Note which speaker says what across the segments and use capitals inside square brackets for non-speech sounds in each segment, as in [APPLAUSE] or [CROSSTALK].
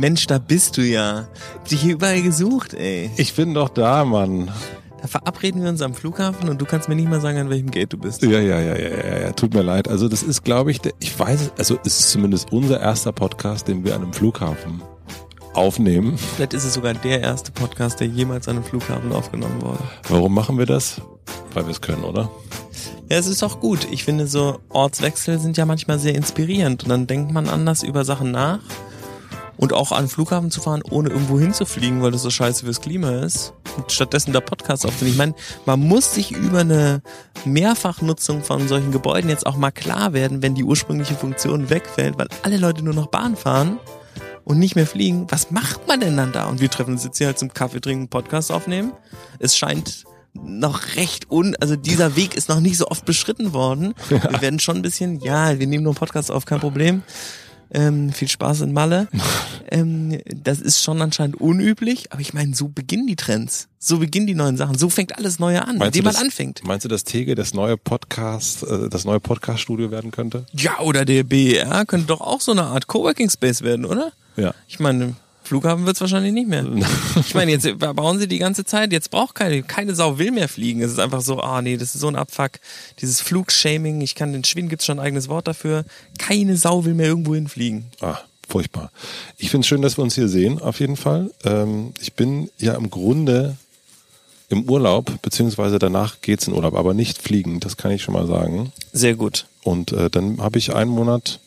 Speaker 1: Mensch, da bist du ja. Hab dich hier überall gesucht, ey.
Speaker 2: Ich bin doch da, Mann.
Speaker 1: Da verabreden wir uns am Flughafen und du kannst mir nicht mal sagen, an welchem Gate du bist.
Speaker 2: Ja, ja, ja, ja, ja, ja. Tut mir leid. Also das ist, glaube ich, der, ich weiß, es, also es ist zumindest unser erster Podcast, den wir an einem Flughafen aufnehmen.
Speaker 1: Vielleicht ist es sogar der erste Podcast, der jemals an einem Flughafen aufgenommen wurde.
Speaker 2: Warum machen wir das? Weil wir es können, oder?
Speaker 1: Ja, es ist auch gut. Ich finde, so Ortswechsel sind ja manchmal sehr inspirierend und dann denkt man anders über Sachen nach. Und auch an den Flughafen zu fahren, ohne irgendwo hinzufliegen, weil das so scheiße fürs Klima ist. Und stattdessen da Podcast aufzunehmen. Ich meine, man muss sich über eine Mehrfachnutzung von solchen Gebäuden jetzt auch mal klar werden, wenn die ursprüngliche Funktion wegfällt, weil alle Leute nur noch Bahn fahren und nicht mehr fliegen. Was macht man denn dann da? Und wir treffen uns jetzt hier halt zum Kaffee trinken, Podcast aufnehmen. Es scheint noch recht un, also dieser Weg ist noch nicht so oft beschritten worden. Ja. Wir werden schon ein bisschen, ja, wir nehmen nur einen Podcast auf, kein Problem. Ähm, viel Spaß in Malle. [LAUGHS] ähm, das ist schon anscheinend unüblich, aber ich meine, so beginnen die Trends. So beginnen die neuen Sachen. So fängt alles Neue an, meinst indem man anfängt.
Speaker 2: Meinst du, dass Tege das neue Podcast, äh, das neue Podcast-Studio werden könnte?
Speaker 1: Ja, oder der BER könnte doch auch so eine Art Coworking Space werden, oder?
Speaker 2: Ja.
Speaker 1: Ich meine, Flughafen wird's wahrscheinlich nicht mehr. [LAUGHS] Ich meine, jetzt bauen sie die ganze Zeit, jetzt braucht keine, keine Sau will mehr fliegen. Es ist einfach so, ah nee, das ist so ein Abfuck. Dieses Flugshaming, ich kann den Schweden gibt's schon ein eigenes Wort dafür. Keine Sau will mehr irgendwo hinfliegen.
Speaker 2: Ah, furchtbar. Ich finde es schön, dass wir uns hier sehen, auf jeden Fall. Ähm, ich bin ja im Grunde im Urlaub, beziehungsweise danach geht's in Urlaub, aber nicht fliegen, das kann ich schon mal sagen.
Speaker 1: Sehr gut.
Speaker 2: Und äh, dann habe ich einen Monat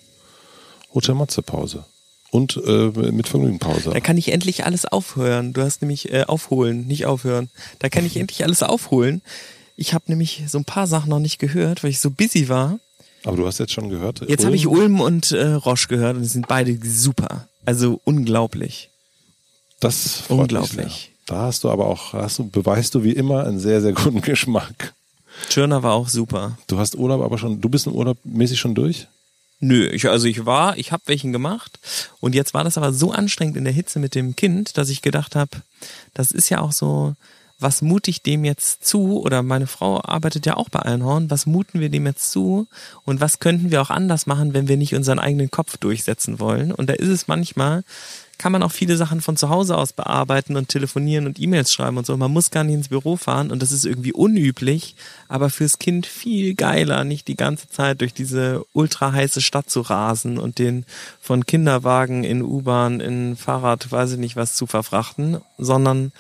Speaker 2: Hotel Matze Pause und äh, mit Vergnügenpause.
Speaker 1: Da kann ich endlich alles aufhören. Du hast nämlich äh, aufholen, nicht aufhören. Da kann ich endlich alles aufholen. Ich habe nämlich so ein paar Sachen noch nicht gehört, weil ich so busy war.
Speaker 2: Aber du hast jetzt schon gehört.
Speaker 1: Jetzt habe ich Ulm und äh, Roche gehört und die sind beide super. Also unglaublich.
Speaker 2: Das freut unglaublich. Da hast du aber auch, hast du, beweist du wie immer einen sehr, sehr guten [LAUGHS] Geschmack.
Speaker 1: Tschirner war auch super.
Speaker 2: Du hast Urlaub aber schon, du bist im Urlaub mäßig schon durch?
Speaker 1: Nö, ich, also ich war, ich habe welchen gemacht und jetzt war das aber so anstrengend in der Hitze mit dem Kind, dass ich gedacht habe, das ist ja auch so, was mute ich dem jetzt zu? Oder meine Frau arbeitet ja auch bei Einhorn, was muten wir dem jetzt zu? Und was könnten wir auch anders machen, wenn wir nicht unseren eigenen Kopf durchsetzen wollen? Und da ist es manchmal, kann man auch viele Sachen von zu Hause aus bearbeiten und telefonieren und E-Mails schreiben und so. Man muss gar nicht ins Büro fahren und das ist irgendwie unüblich, aber fürs Kind viel geiler, nicht die ganze Zeit durch diese ultra heiße Stadt zu rasen und den von Kinderwagen in U-Bahn, in Fahrrad, weiß ich nicht was zu verfrachten, sondern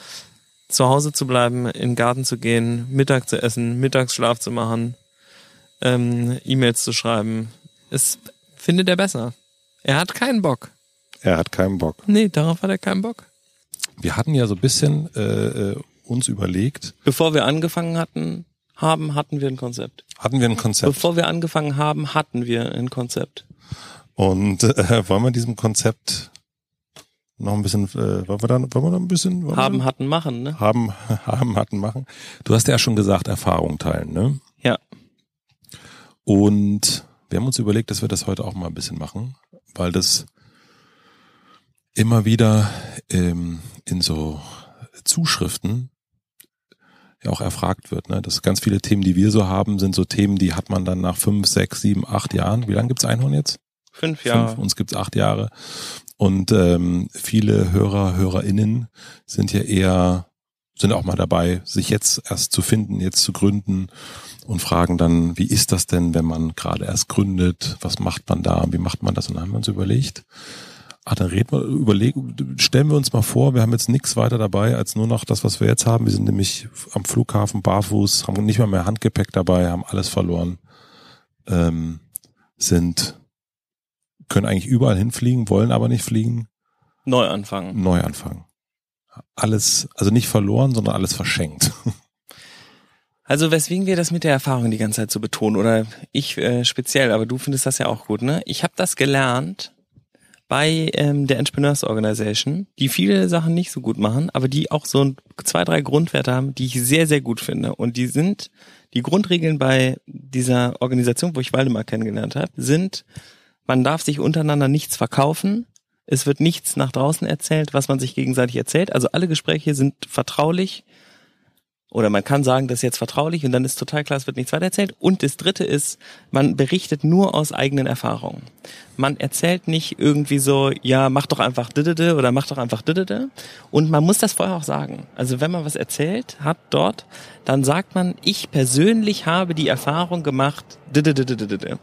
Speaker 1: zu Hause zu bleiben, in den Garten zu gehen, Mittag zu essen, Mittagsschlaf zu machen, ähm, E-Mails zu schreiben. Es findet er besser. Er hat keinen Bock.
Speaker 2: Er hat keinen Bock.
Speaker 1: Nee, darauf hat er keinen Bock.
Speaker 2: Wir hatten ja so ein bisschen äh, äh, uns überlegt.
Speaker 1: Bevor wir angefangen hatten, haben, hatten wir ein Konzept.
Speaker 2: Hatten wir ein Konzept?
Speaker 1: Bevor wir angefangen haben, hatten wir ein Konzept.
Speaker 2: Und äh, [LAUGHS] wollen wir diesem Konzept noch ein bisschen, äh, wollen wir da, wollen wir da ein bisschen?
Speaker 1: Haben, wir, hatten, machen, ne?
Speaker 2: Haben, [LAUGHS] haben, hatten, machen. Du hast ja schon gesagt, Erfahrung teilen, ne?
Speaker 1: Ja.
Speaker 2: Und wir haben uns überlegt, dass wir das heute auch mal ein bisschen machen, weil das immer wieder ähm, in so Zuschriften ja auch erfragt wird. Ne? Dass ganz viele Themen, die wir so haben, sind so Themen, die hat man dann nach fünf, sechs, sieben, acht Jahren. Wie lange gibt's Einhorn jetzt?
Speaker 1: Fünf Jahre. Fünf,
Speaker 2: uns gibt's acht Jahre. Und ähm, viele Hörer, HörerInnen sind ja eher, sind auch mal dabei, sich jetzt erst zu finden, jetzt zu gründen und fragen dann, wie ist das denn, wenn man gerade erst gründet? Was macht man da? Wie macht man das? Und dann haben wir uns überlegt, Ah, dann reden wir, überlegen, stellen wir uns mal vor, wir haben jetzt nichts weiter dabei als nur noch das, was wir jetzt haben. Wir sind nämlich am Flughafen barfuß, haben nicht mal mehr Handgepäck dabei, haben alles verloren, ähm, sind, können eigentlich überall hinfliegen, wollen aber nicht fliegen.
Speaker 1: Neu anfangen.
Speaker 2: Neu anfangen. Alles, also nicht verloren, sondern alles verschenkt. [LAUGHS]
Speaker 1: Also weswegen wir das mit der Erfahrung die ganze Zeit so betonen, oder ich äh, speziell, aber du findest das ja auch gut, ne? Ich habe das gelernt bei ähm, der Entrepreneurs Organization, die viele Sachen nicht so gut machen, aber die auch so zwei, drei Grundwerte haben, die ich sehr, sehr gut finde. Und die sind, die Grundregeln bei dieser Organisation, wo ich Waldemar kennengelernt habe, sind, man darf sich untereinander nichts verkaufen, es wird nichts nach draußen erzählt, was man sich gegenseitig erzählt. Also alle Gespräche sind vertraulich Oder man kann sagen, das ist jetzt vertraulich und dann ist total klar, es wird nichts weiter erzählt. Und das dritte ist, man berichtet nur aus eigenen Erfahrungen. Man erzählt nicht irgendwie so, ja, mach doch einfach didede oder mach doch einfach didede. Und man muss das vorher auch sagen. Also wenn man was erzählt hat dort, dann sagt man, ich persönlich habe die Erfahrung gemacht, didede.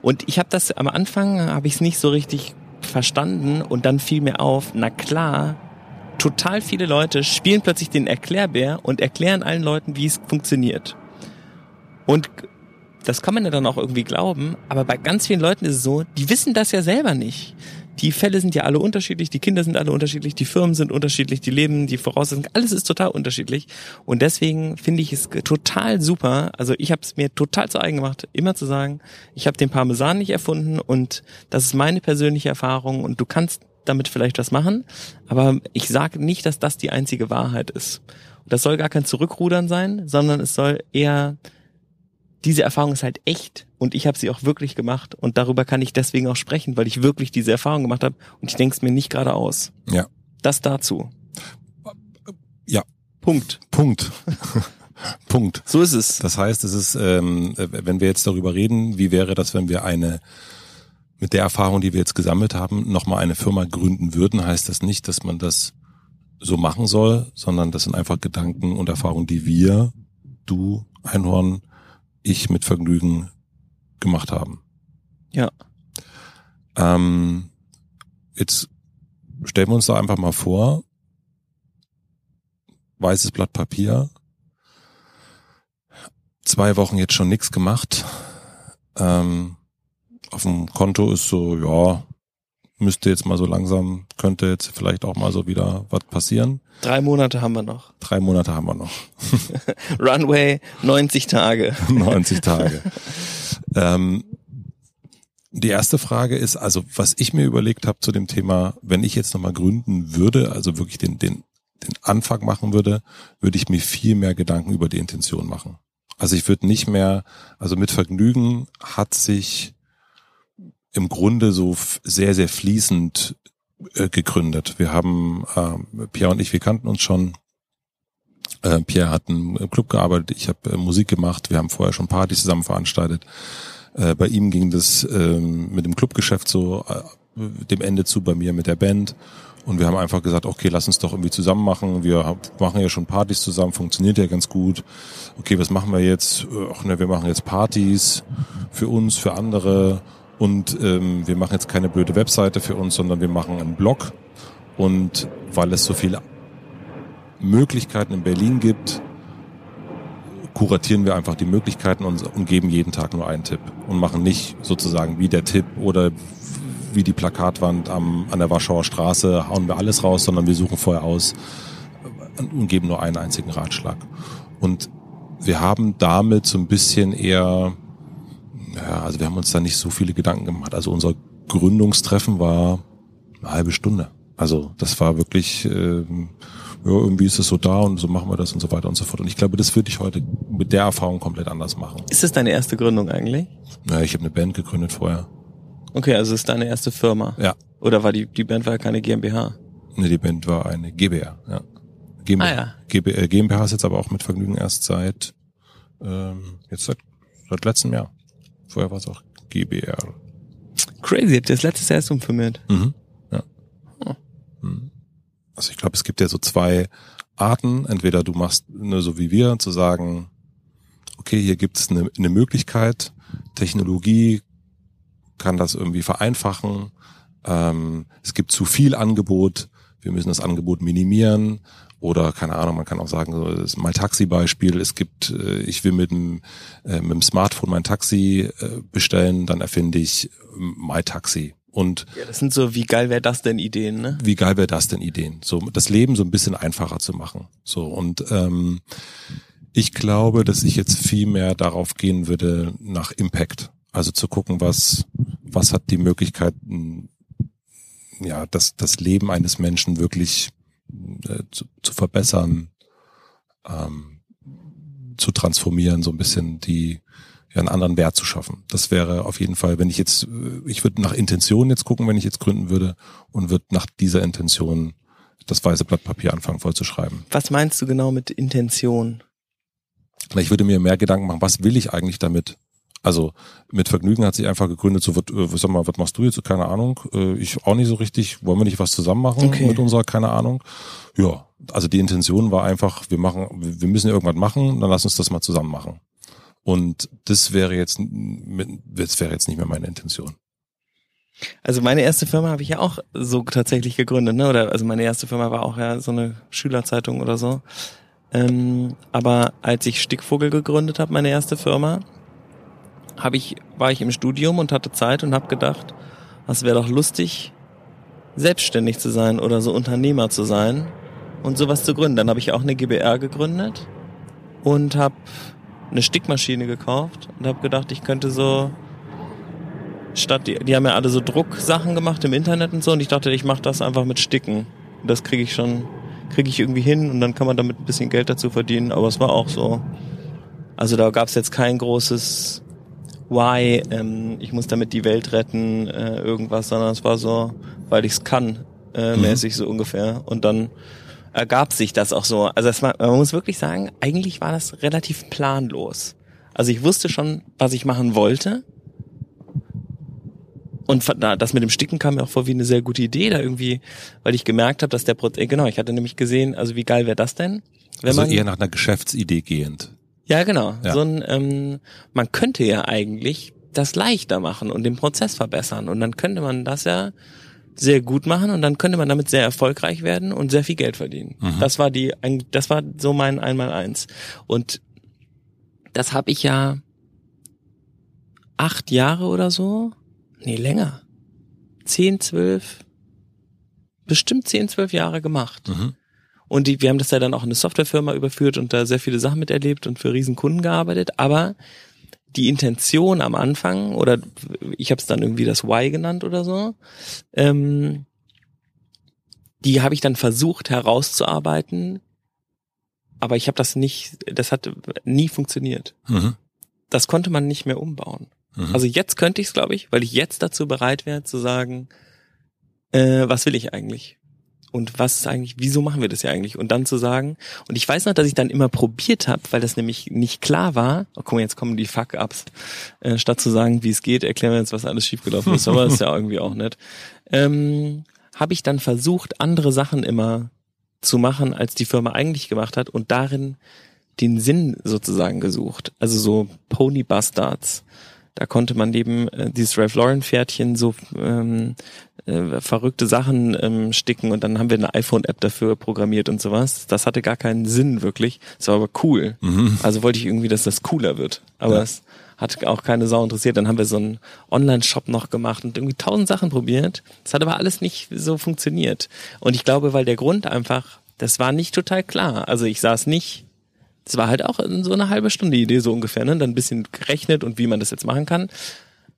Speaker 1: Und ich habe das am Anfang, habe ich es nicht so richtig verstanden und dann fiel mir auf, na klar, total viele Leute spielen plötzlich den Erklärbär und erklären allen Leuten, wie es funktioniert. Und das kann man ja dann auch irgendwie glauben, aber bei ganz vielen Leuten ist es so, die wissen das ja selber nicht. Die Fälle sind ja alle unterschiedlich, die Kinder sind alle unterschiedlich, die Firmen sind unterschiedlich, die Leben, die Voraussetzungen, alles ist total unterschiedlich. Und deswegen finde ich es total super. Also ich habe es mir total zu eigen gemacht, immer zu sagen, ich habe den Parmesan nicht erfunden und das ist meine persönliche Erfahrung und du kannst damit vielleicht was machen, aber ich sage nicht, dass das die einzige Wahrheit ist. Und das soll gar kein Zurückrudern sein, sondern es soll eher diese Erfahrung ist halt echt und ich habe sie auch wirklich gemacht und darüber kann ich deswegen auch sprechen, weil ich wirklich diese Erfahrung gemacht habe und ich denke es mir nicht gerade aus.
Speaker 2: Ja.
Speaker 1: Das dazu.
Speaker 2: Ja.
Speaker 1: Punkt.
Speaker 2: Punkt. [LAUGHS] Punkt.
Speaker 1: So ist es.
Speaker 2: Das heißt, es ist, ähm, wenn wir jetzt darüber reden, wie wäre das, wenn wir eine mit der Erfahrung, die wir jetzt gesammelt haben, nochmal eine Firma gründen würden, heißt das nicht, dass man das so machen soll, sondern das sind einfach Gedanken und Erfahrungen, die wir, du, Einhorn, ich mit Vergnügen gemacht haben.
Speaker 1: Ja.
Speaker 2: Ähm, jetzt stellen wir uns da einfach mal vor, weißes Blatt Papier, zwei Wochen jetzt schon nichts gemacht. Ähm, auf dem Konto ist so, ja, müsste jetzt mal so langsam, könnte jetzt vielleicht auch mal so wieder was passieren.
Speaker 1: Drei Monate haben wir noch.
Speaker 2: Drei Monate haben wir noch. [LAUGHS]
Speaker 1: Runway 90 Tage. [LAUGHS]
Speaker 2: 90 Tage. ähm, die erste Frage ist, also was ich mir überlegt habe zu dem Thema, wenn ich jetzt nochmal gründen würde, also wirklich den, den, den Anfang machen würde, würde ich mir viel mehr Gedanken über die Intention machen. Also ich würde nicht mehr, also mit Vergnügen hat sich im Grunde so sehr, sehr fließend äh, gegründet. Wir haben, äh, Pierre und ich, wir kannten uns schon. Äh, Pierre hat im Club gearbeitet, ich habe äh, Musik gemacht, wir haben vorher schon Partys zusammen veranstaltet. Äh, bei ihm ging das äh, mit dem Clubgeschäft so äh, dem Ende zu, bei mir mit der Band. Und wir haben einfach gesagt, okay, lass uns doch irgendwie zusammen machen. Wir machen ja schon Partys zusammen, funktioniert ja ganz gut. Okay, was machen wir jetzt? Ach ne, wir machen jetzt Partys für uns, für andere und ähm, wir machen jetzt keine blöde Webseite für uns, sondern wir machen einen Blog. Und weil es so viele Möglichkeiten in Berlin gibt, kuratieren wir einfach die Möglichkeiten und, und geben jeden Tag nur einen Tipp und machen nicht sozusagen wie der Tipp oder wie die Plakatwand am, an der Warschauer Straße, hauen wir alles raus, sondern wir suchen vorher aus und geben nur einen einzigen Ratschlag. Und wir haben damit so ein bisschen eher ja, also wir haben uns da nicht so viele Gedanken gemacht. Also unser Gründungstreffen war eine halbe Stunde. Also das war wirklich, ähm, ja, irgendwie ist es so da und so machen wir das und so weiter und so fort. Und ich glaube, das würde ich heute mit der Erfahrung komplett anders machen.
Speaker 1: Ist das deine erste Gründung eigentlich?
Speaker 2: Ja, ich habe eine Band gegründet vorher.
Speaker 1: Okay, also ist deine erste Firma.
Speaker 2: Ja.
Speaker 1: Oder war die, die Band war ja keine GmbH?
Speaker 2: Nee, die Band war eine GbR, ja. GmbH,
Speaker 1: Ah, ja.
Speaker 2: GB, äh, GmbH ist jetzt aber auch mit Vergnügen erst seit ähm, jetzt seit, seit letztem Jahr. Vorher war es auch GBR.
Speaker 1: Crazy, habt ihr das letztes Jahr erst umfirmiert?
Speaker 2: Mhm. Ja.
Speaker 1: Oh.
Speaker 2: Mhm. Also ich glaube, es gibt ja so zwei Arten. Entweder du machst nur so wie wir, zu sagen, okay, hier gibt es eine, eine Möglichkeit, Technologie kann das irgendwie vereinfachen. Ähm, es gibt zu viel Angebot, wir müssen das Angebot minimieren. Oder keine Ahnung, man kann auch sagen, so, das ist mal Taxi-Beispiel. Es gibt, äh, ich will mit dem, äh, mit dem Smartphone mein Taxi äh, bestellen, dann erfinde ich MyTaxi. Und
Speaker 1: Ja, das sind so, wie geil wäre das denn Ideen, ne?
Speaker 2: wie geil wäre das denn Ideen? So das Leben so ein bisschen einfacher zu machen. So und ähm, ich glaube, dass ich jetzt viel mehr darauf gehen würde nach Impact. Also zu gucken, was was hat die Möglichkeit, ja, das das Leben eines Menschen wirklich äh, zu, zu verbessern, ähm, zu transformieren, so ein bisschen die ja, einen anderen Wert zu schaffen. Das wäre auf jeden Fall, wenn ich jetzt, ich würde nach Intention jetzt gucken, wenn ich jetzt gründen würde und würde nach dieser Intention das weiße Blatt Papier anfangen voll zu schreiben.
Speaker 1: Was meinst du genau mit Intention?
Speaker 2: Ich würde mir mehr Gedanken machen, was will ich eigentlich damit? Also mit Vergnügen hat sich einfach gegründet, so, wird, äh, sag mal, was machst du jetzt? Keine Ahnung. Äh, ich auch nicht so richtig. Wollen wir nicht was zusammen machen
Speaker 1: Okay.
Speaker 2: mit unserer, keine Ahnung. Ja, also die Intention war einfach, wir machen, wir müssen irgendwas machen, dann lass uns das mal zusammen machen. Und das wäre jetzt, das wäre jetzt nicht mehr meine Intention.
Speaker 1: Also meine erste Firma habe ich ja auch so tatsächlich gegründet, ne? Oder also meine erste Firma war auch ja so eine Schülerzeitung oder so. Ähm, aber als ich Stickvogel gegründet habe, meine erste Firma, habe ich war ich im Studium und hatte Zeit und habe gedacht, was wäre doch lustig, selbstständig zu sein oder so Unternehmer zu sein und sowas zu gründen. Dann habe ich auch eine GBR gegründet und habe eine Stickmaschine gekauft und habe gedacht, ich könnte so statt die, die haben ja alle so Drucksachen gemacht im Internet und so und ich dachte, ich mache das einfach mit Sticken. Das kriege ich schon, kriege ich irgendwie hin und dann kann man damit ein bisschen Geld dazu verdienen. Aber es war auch so. Also da gab es jetzt kein großes Why, ähm, ich muss damit die Welt retten, äh, irgendwas, sondern es war so, weil ich es kann, äh,
Speaker 2: Mhm.
Speaker 1: mäßig so ungefähr. Und dann ergab sich das auch so. Also es war, man muss wirklich sagen, eigentlich war das relativ planlos. Also ich wusste schon, was ich machen wollte. Und das mit dem Sticken kam mir auch vor wie eine sehr gute Idee, da irgendwie, weil ich gemerkt habe, dass der Prozess, genau, ich hatte nämlich gesehen, also wie geil wäre das denn? Wenn
Speaker 2: Also
Speaker 1: man,
Speaker 2: eher nach einer Geschäftsidee gehend.
Speaker 1: Ja, genau.
Speaker 2: Ja.
Speaker 1: So ein, ähm, man könnte ja eigentlich das leichter machen und den Prozess verbessern. Und dann könnte man das ja sehr gut machen und dann könnte man damit sehr erfolgreich werden und sehr viel Geld verdienen.
Speaker 2: Mhm.
Speaker 1: Das war die, das war so mein Einmaleins. Und das habe ich ja acht Jahre oder so, nee, länger. Zehn, zwölf, bestimmt zehn, zwölf Jahre gemacht.
Speaker 2: Mhm.
Speaker 1: Und die, wir haben das ja dann auch in eine Softwarefirma überführt und da sehr viele Sachen miterlebt und für riesen Kunden gearbeitet. Aber die Intention am Anfang, oder ich habe es dann irgendwie das Why genannt oder so, ähm, die habe ich dann versucht herauszuarbeiten, aber ich habe das nicht, das hat nie funktioniert.
Speaker 2: Mhm.
Speaker 1: Das konnte man nicht mehr umbauen.
Speaker 2: Mhm.
Speaker 1: Also jetzt könnte ich es, glaube ich, weil ich jetzt dazu bereit wäre zu sagen, äh, was will ich eigentlich? Und was ist eigentlich, wieso machen wir das ja eigentlich? Und dann zu sagen, und ich weiß noch, dass ich dann immer probiert habe, weil das nämlich nicht klar war, oh guck mal, jetzt kommen die Fuck-Ups, äh, statt zu sagen, wie es geht, erklären wir jetzt, was alles schiefgelaufen ist, aber ist ja irgendwie auch nett, ähm, habe ich dann versucht, andere Sachen immer zu machen, als die Firma eigentlich gemacht hat und darin den Sinn sozusagen gesucht. Also so Pony Bastards. Da konnte man neben äh, dieses Ralph Lauren Pferdchen so ähm, äh, verrückte Sachen ähm, sticken und dann haben wir eine iPhone-App dafür programmiert und sowas. Das hatte gar keinen Sinn wirklich. Es war aber cool.
Speaker 2: Mhm.
Speaker 1: Also wollte ich irgendwie, dass das cooler wird. Aber
Speaker 2: Ja.
Speaker 1: es hat auch keine Sau interessiert. Dann haben wir so einen Online-Shop noch gemacht und irgendwie tausend Sachen probiert. Das hat aber alles nicht so funktioniert. Und ich glaube, weil der Grund einfach, das war nicht total klar. Also ich saß nicht, das war halt auch so eine halbe Stunde Idee so ungefähr, ne? Dann ein bisschen gerechnet und wie man das jetzt machen kann.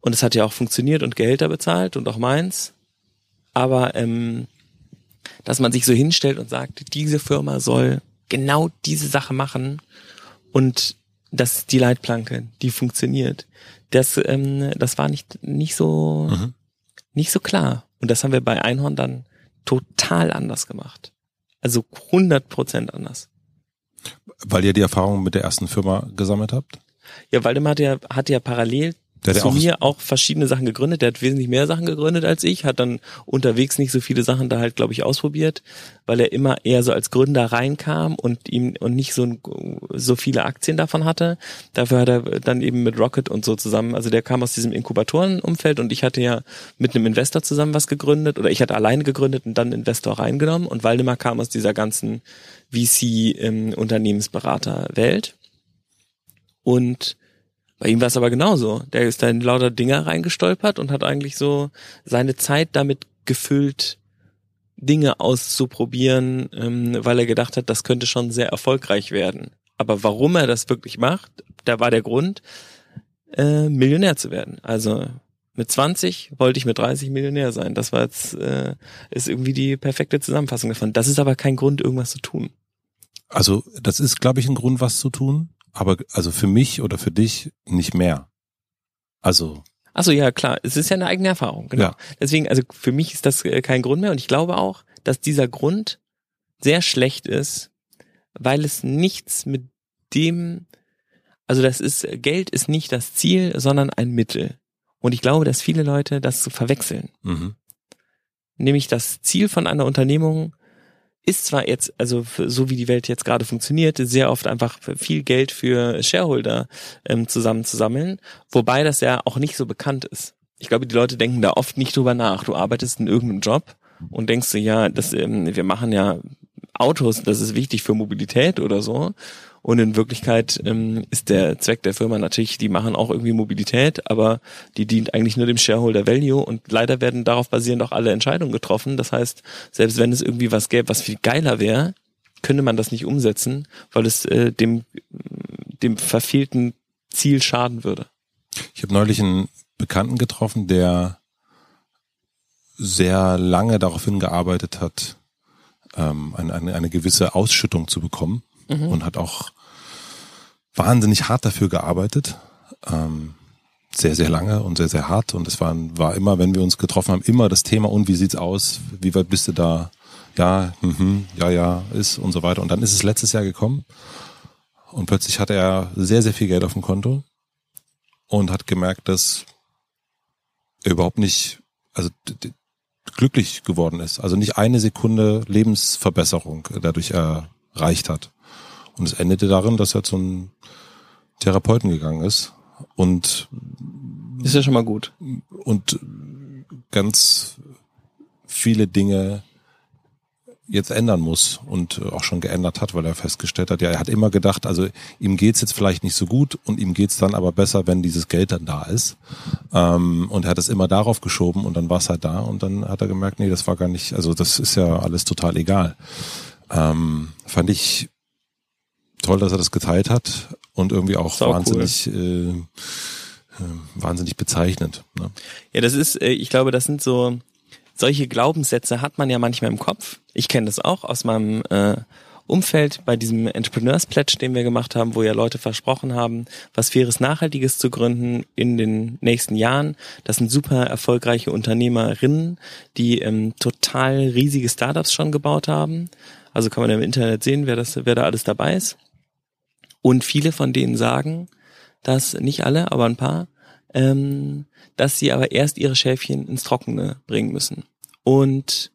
Speaker 1: Und es hat ja auch funktioniert und Gehälter bezahlt und auch meins. Aber ähm, dass man sich so hinstellt und sagt, diese Firma soll genau diese Sache machen und das ist die Leitplanke, die funktioniert. Das, ähm, das war nicht, nicht so,
Speaker 2: Mhm.
Speaker 1: nicht so klar. Und das haben wir bei Einhorn dann total anders gemacht. Also 100 Prozent anders.
Speaker 2: Weil ihr die Erfahrung mit der ersten Firma gesammelt habt?
Speaker 1: Ja, Waldemar hat ja, hat ja parallel
Speaker 2: Der
Speaker 1: zu mir auch verschiedene Sachen gegründet. Der hat wesentlich mehr Sachen gegründet als ich, hat dann unterwegs nicht so viele Sachen da halt, glaube ich, ausprobiert, weil er immer eher so als Gründer reinkam und ihm und nicht so, so viele Aktien davon hatte. Dafür hat er dann eben mit Rocket und so zusammen, also der kam aus diesem Inkubatorenumfeld und ich hatte ja mit einem Investor zusammen was gegründet oder ich hatte alleine gegründet und dann Investor reingenommen und Waldemar kam aus dieser ganzen VC-Unternehmensberater-Welt. Und bei ihm war es aber genauso. Der ist da in lauter Dinger reingestolpert und hat eigentlich so seine Zeit damit gefüllt, Dinge auszuprobieren, ähm, weil er gedacht hat, das könnte schon sehr erfolgreich werden. Aber warum er das wirklich macht, da war der Grund, äh, Millionär zu werden. Also mit 20 wollte ich mit 30 Millionär sein. Das war jetzt äh, ist irgendwie die perfekte Zusammenfassung davon. Das ist aber kein Grund, irgendwas zu tun.
Speaker 2: Also das ist, glaube ich, ein Grund, was zu tun. Aber also für mich oder für dich nicht mehr. Also
Speaker 1: Achso, ja, klar. Es ist ja eine eigene Erfahrung, genau.
Speaker 2: Ja.
Speaker 1: Deswegen, also für mich ist das äh, kein Grund mehr und ich glaube auch, dass dieser Grund sehr schlecht ist, weil es nichts mit dem Also das ist, Geld ist nicht das Ziel, sondern ein Mittel. Und ich glaube, dass viele Leute das verwechseln.
Speaker 2: Mhm.
Speaker 1: Nämlich das Ziel von einer Unternehmung ist zwar jetzt, also so wie die Welt jetzt gerade funktioniert, sehr oft einfach viel Geld für Shareholder ähm, zusammenzusammeln, wobei das ja auch nicht so bekannt ist. Ich glaube, die Leute denken da oft nicht drüber nach. Du arbeitest in irgendeinem Job und denkst du, ja, das, ähm, wir machen ja Autos, das ist wichtig für Mobilität oder so. Und in Wirklichkeit ähm, ist der Zweck der Firma natürlich, die machen auch irgendwie Mobilität, aber die dient eigentlich nur dem Shareholder Value und leider werden darauf basierend auch alle Entscheidungen getroffen. Das heißt, selbst wenn es irgendwie was gäbe, was viel geiler wäre, könnte man das nicht umsetzen, weil es äh, dem, dem verfehlten Ziel schaden würde.
Speaker 2: Ich habe neulich einen Bekannten getroffen, der sehr lange darauf hingearbeitet hat, ähm, eine, eine, eine gewisse Ausschüttung zu bekommen
Speaker 1: Mhm.
Speaker 2: und hat auch wahnsinnig hart dafür gearbeitet. Ähm, sehr, sehr lange und sehr, sehr hart. Und es war, war immer, wenn wir uns getroffen haben, immer das Thema, und wie sieht's aus? Wie weit bist du da? Ja, mhm, ja, ja, ist und so weiter. Und dann ist es letztes Jahr gekommen und plötzlich hatte er sehr, sehr viel Geld auf dem Konto und hat gemerkt, dass er überhaupt nicht, also glücklich geworden ist. Also nicht eine Sekunde Lebensverbesserung dadurch erreicht hat. Und es endete darin, dass er zu einem Therapeuten gegangen ist und
Speaker 1: Ist ja schon mal gut.
Speaker 2: und ganz viele Dinge jetzt ändern muss und auch schon geändert hat, weil er festgestellt hat, ja, er hat immer gedacht, also ihm geht's jetzt vielleicht nicht so gut und ihm geht's dann aber besser, wenn dieses Geld dann da ist. Ähm, und er hat es immer darauf geschoben und dann war es halt da und dann hat er gemerkt, nee, das war gar nicht, also das ist ja alles total egal. Ähm, fand ich toll, dass er das geteilt hat und irgendwie auch
Speaker 1: Sau cool.
Speaker 2: wahnsinnig, äh, äh, wahnsinnig bezeichnend. Ne?
Speaker 1: Ja, das ist, äh, ich glaube, das sind so, solche Glaubenssätze hat man ja manchmal im Kopf. Ich kenne das auch aus meinem äh, Umfeld bei diesem Entrepreneurs Pledge, den wir gemacht haben, wo ja Leute versprochen haben, was Faires Nachhaltiges zu gründen in den nächsten Jahren. Das sind super erfolgreiche Unternehmerinnen, die ähm, total riesige Startups schon gebaut haben. Also kann man im Internet sehen, wer das, wer da alles dabei ist. Und viele von denen sagen, dass nicht alle, aber ein paar, ähm, dass sie aber erst ihre Schäfchen ins Trockene bringen müssen. Und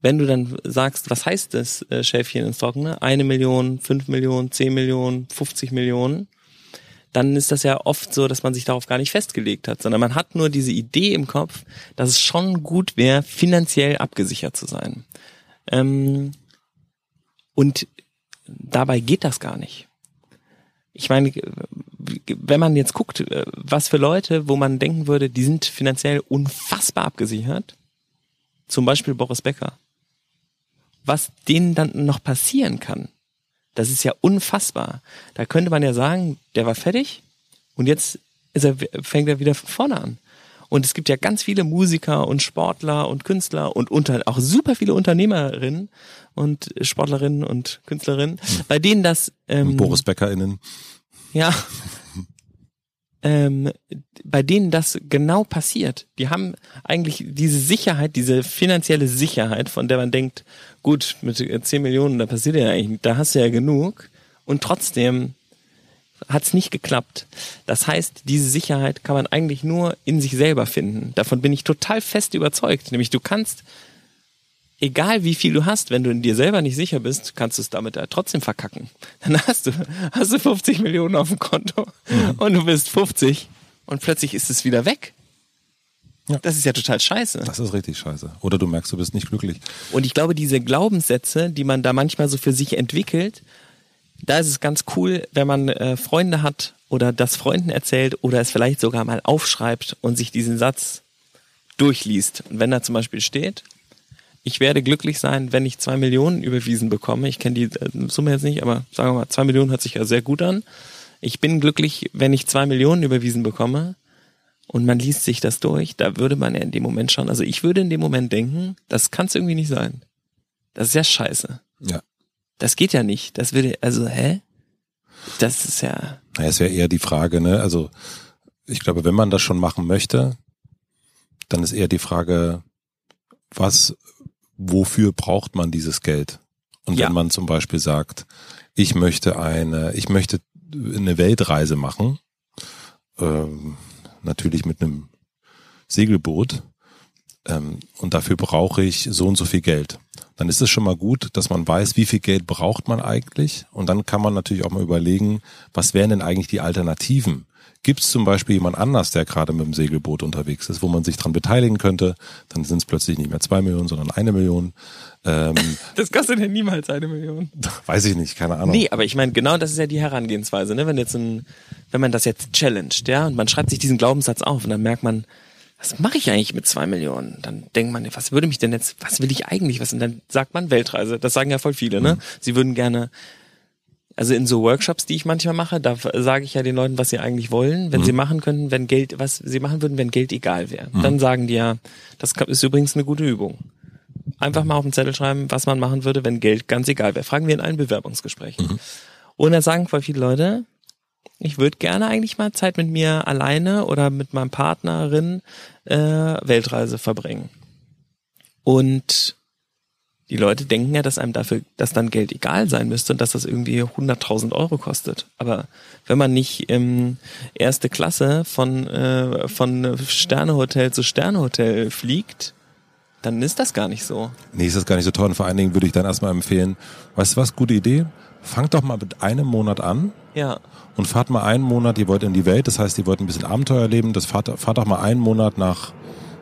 Speaker 1: wenn du dann sagst, was heißt das äh, Schäfchen ins Trockene? Eine Million, fünf Millionen, zehn Millionen, 50 Millionen, dann ist das ja oft so, dass man sich darauf gar nicht festgelegt hat, sondern man hat nur diese Idee im Kopf, dass es schon gut wäre, finanziell abgesichert zu sein. Ähm, und dabei geht das gar nicht. Ich meine, wenn man jetzt guckt, äh, was für Leute, wo man denken würde, die sind finanziell unfassbar abgesichert, zum Beispiel Boris Becker, was denen dann noch passieren kann, das ist ja unfassbar. Da könnte man ja sagen, der war fertig und jetzt er, fängt er wieder von vorne an. Und es gibt ja ganz viele Musiker und Sportler und Künstler und unter, auch super viele Unternehmerinnen und Sportlerinnen und Künstlerinnen, bei denen das ähm,
Speaker 2: Boris BäckerInnen.
Speaker 1: ja. [LAUGHS] Ähm, bei denen das genau passiert. Die haben eigentlich diese Sicherheit, diese finanzielle Sicherheit, von der man denkt, gut, mit 10 Millionen, da passiert ja eigentlich, da hast du ja genug. Und trotzdem hat's nicht geklappt. Das heißt, diese Sicherheit kann man eigentlich nur in sich selber finden. Davon bin ich total fest überzeugt. Nämlich du kannst, egal wie viel du hast, wenn du in dir selber nicht sicher bist, kannst du es damit ja trotzdem verkacken. Dann hast du, hast du 50 Millionen auf dem Konto und du bist 50 und plötzlich ist es wieder weg.
Speaker 2: Ja.
Speaker 1: Das ist ja total scheiße.
Speaker 2: Das ist richtig scheiße. Oder du merkst, du bist nicht glücklich.
Speaker 1: Und ich glaube, diese Glaubenssätze, die man da manchmal so für sich entwickelt, da ist es ganz cool, wenn man äh, Freunde hat oder das Freunden erzählt oder es vielleicht sogar mal aufschreibt und sich diesen Satz durchliest. Und wenn da zum Beispiel steht, ich werde glücklich sein, wenn ich zwei Millionen überwiesen bekomme. Ich kenne die äh, Summe jetzt nicht, aber sagen wir mal, zwei Millionen hört sich ja sehr gut an. Ich bin glücklich, wenn ich zwei Millionen überwiesen bekomme. Und man liest sich das durch, da würde man ja in dem Moment schon, also ich würde in dem Moment denken, das kann es irgendwie nicht sein. Das ist ja scheiße.
Speaker 2: Ja.
Speaker 1: Das geht ja nicht. Das würde, also, hä? Das ist ja,
Speaker 2: Naja, es wäre eher die Frage, ne? Also ich glaube, wenn man das schon machen möchte, dann ist eher die Frage, was, wofür braucht man dieses Geld? Und
Speaker 1: Ja.
Speaker 2: wenn man zum Beispiel sagt, ich möchte eine, ich möchte eine Weltreise machen, ähm, natürlich mit einem Segelboot, ähm, und dafür brauche ich so und so viel Geld. Dann ist es schon mal gut, dass man weiß, wie viel Geld braucht man eigentlich. Und dann kann man natürlich auch mal überlegen, was wären denn eigentlich die Alternativen? Gibt es zum Beispiel jemand anders, der gerade mit dem Segelboot unterwegs ist, wo man sich dran beteiligen könnte? Dann sind es plötzlich nicht mehr zwei Millionen, sondern eine Million.
Speaker 1: Ähm, [LAUGHS] das kostet ja niemals eine Million. [LAUGHS]
Speaker 2: Weiß ich nicht, keine Ahnung.
Speaker 1: Nee, aber ich meine, genau das ist ja die Herangehensweise, ne? Wenn jetzt ein, wenn man das jetzt challenged, ja, und man schreibt sich diesen Glaubenssatz auf und dann merkt man, was mache ich eigentlich mit zwei Millionen? Dann denkt man, was würde mich denn jetzt, was will ich eigentlich? Was? Und dann sagt man Weltreise. Das sagen ja voll viele, ne? Mhm. Sie würden gerne, also in so Workshops, die ich manchmal mache, da sage ich ja den Leuten, was sie eigentlich wollen, wenn mhm. sie machen könnten, wenn Geld, was sie machen würden, wenn Geld egal wäre. Mhm. Dann sagen die ja, das ist übrigens eine gute Übung. Einfach mal auf den Zettel schreiben, was man machen würde, wenn Geld ganz egal wäre. Fragen wir in allen Bewerbungsgesprächen. Mhm. Und dann sagen voll viele Leute, ich würde gerne eigentlich mal Zeit mit mir alleine oder mit meinem Partnerin äh, Weltreise verbringen. Und die Leute denken ja, dass einem dafür, dass dann Geld egal sein müsste und dass das irgendwie 100.000 Euro kostet. Aber wenn man nicht ähm, erste Klasse von, äh, von Sternehotel zu Sternehotel fliegt, dann ist das gar nicht so.
Speaker 2: Nee, ist das gar nicht so toll. Und vor allen Dingen würde ich dann erstmal empfehlen, weißt du was, gute Idee? Fangt doch mal mit einem Monat an.
Speaker 1: Ja.
Speaker 2: Und fahrt mal einen Monat, ihr wollt in die Welt, das heißt, ihr wollt ein bisschen Abenteuer erleben, das fahrt, fahrt doch mal einen Monat nach,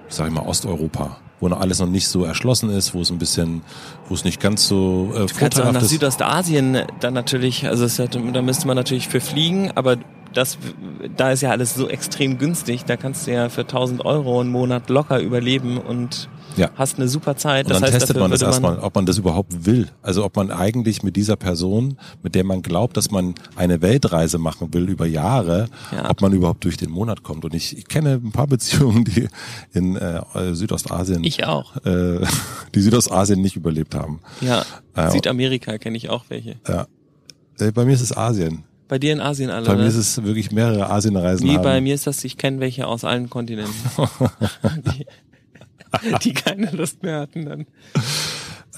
Speaker 2: sag ich mal, Osteuropa wo noch alles noch nicht so erschlossen ist, wo es ein bisschen, wo es nicht ganz so
Speaker 1: äh, du kannst auch nach ist. Südostasien dann natürlich, also es hat, da müsste man natürlich für fliegen, aber das, da ist ja alles so extrem günstig, da kannst du ja für 1000 Euro einen Monat locker überleben und ja. hast eine super Zeit.
Speaker 2: Und das dann heißt, testet man das erstmal, ob man das überhaupt will. Also ob man eigentlich mit dieser Person, mit der man glaubt, dass man eine Weltreise machen will über Jahre, ja. ob man überhaupt durch den Monat kommt. Und ich, ich kenne ein paar [LAUGHS] Beziehungen, die in äh, Südostasien,
Speaker 1: ich auch,
Speaker 2: äh, die Südostasien nicht überlebt haben.
Speaker 1: Ja, äh, Südamerika kenne ich auch welche.
Speaker 2: Ja, äh, bei mir ist es Asien.
Speaker 1: Bei dir in Asien alle?
Speaker 2: Bei mir ne? ist es wirklich mehrere Asienreisen.
Speaker 1: Wie bei mir ist das, ich kenne welche aus allen Kontinenten. [LAUGHS] [LAUGHS] die, [LAUGHS] die keine Lust mehr hatten dann.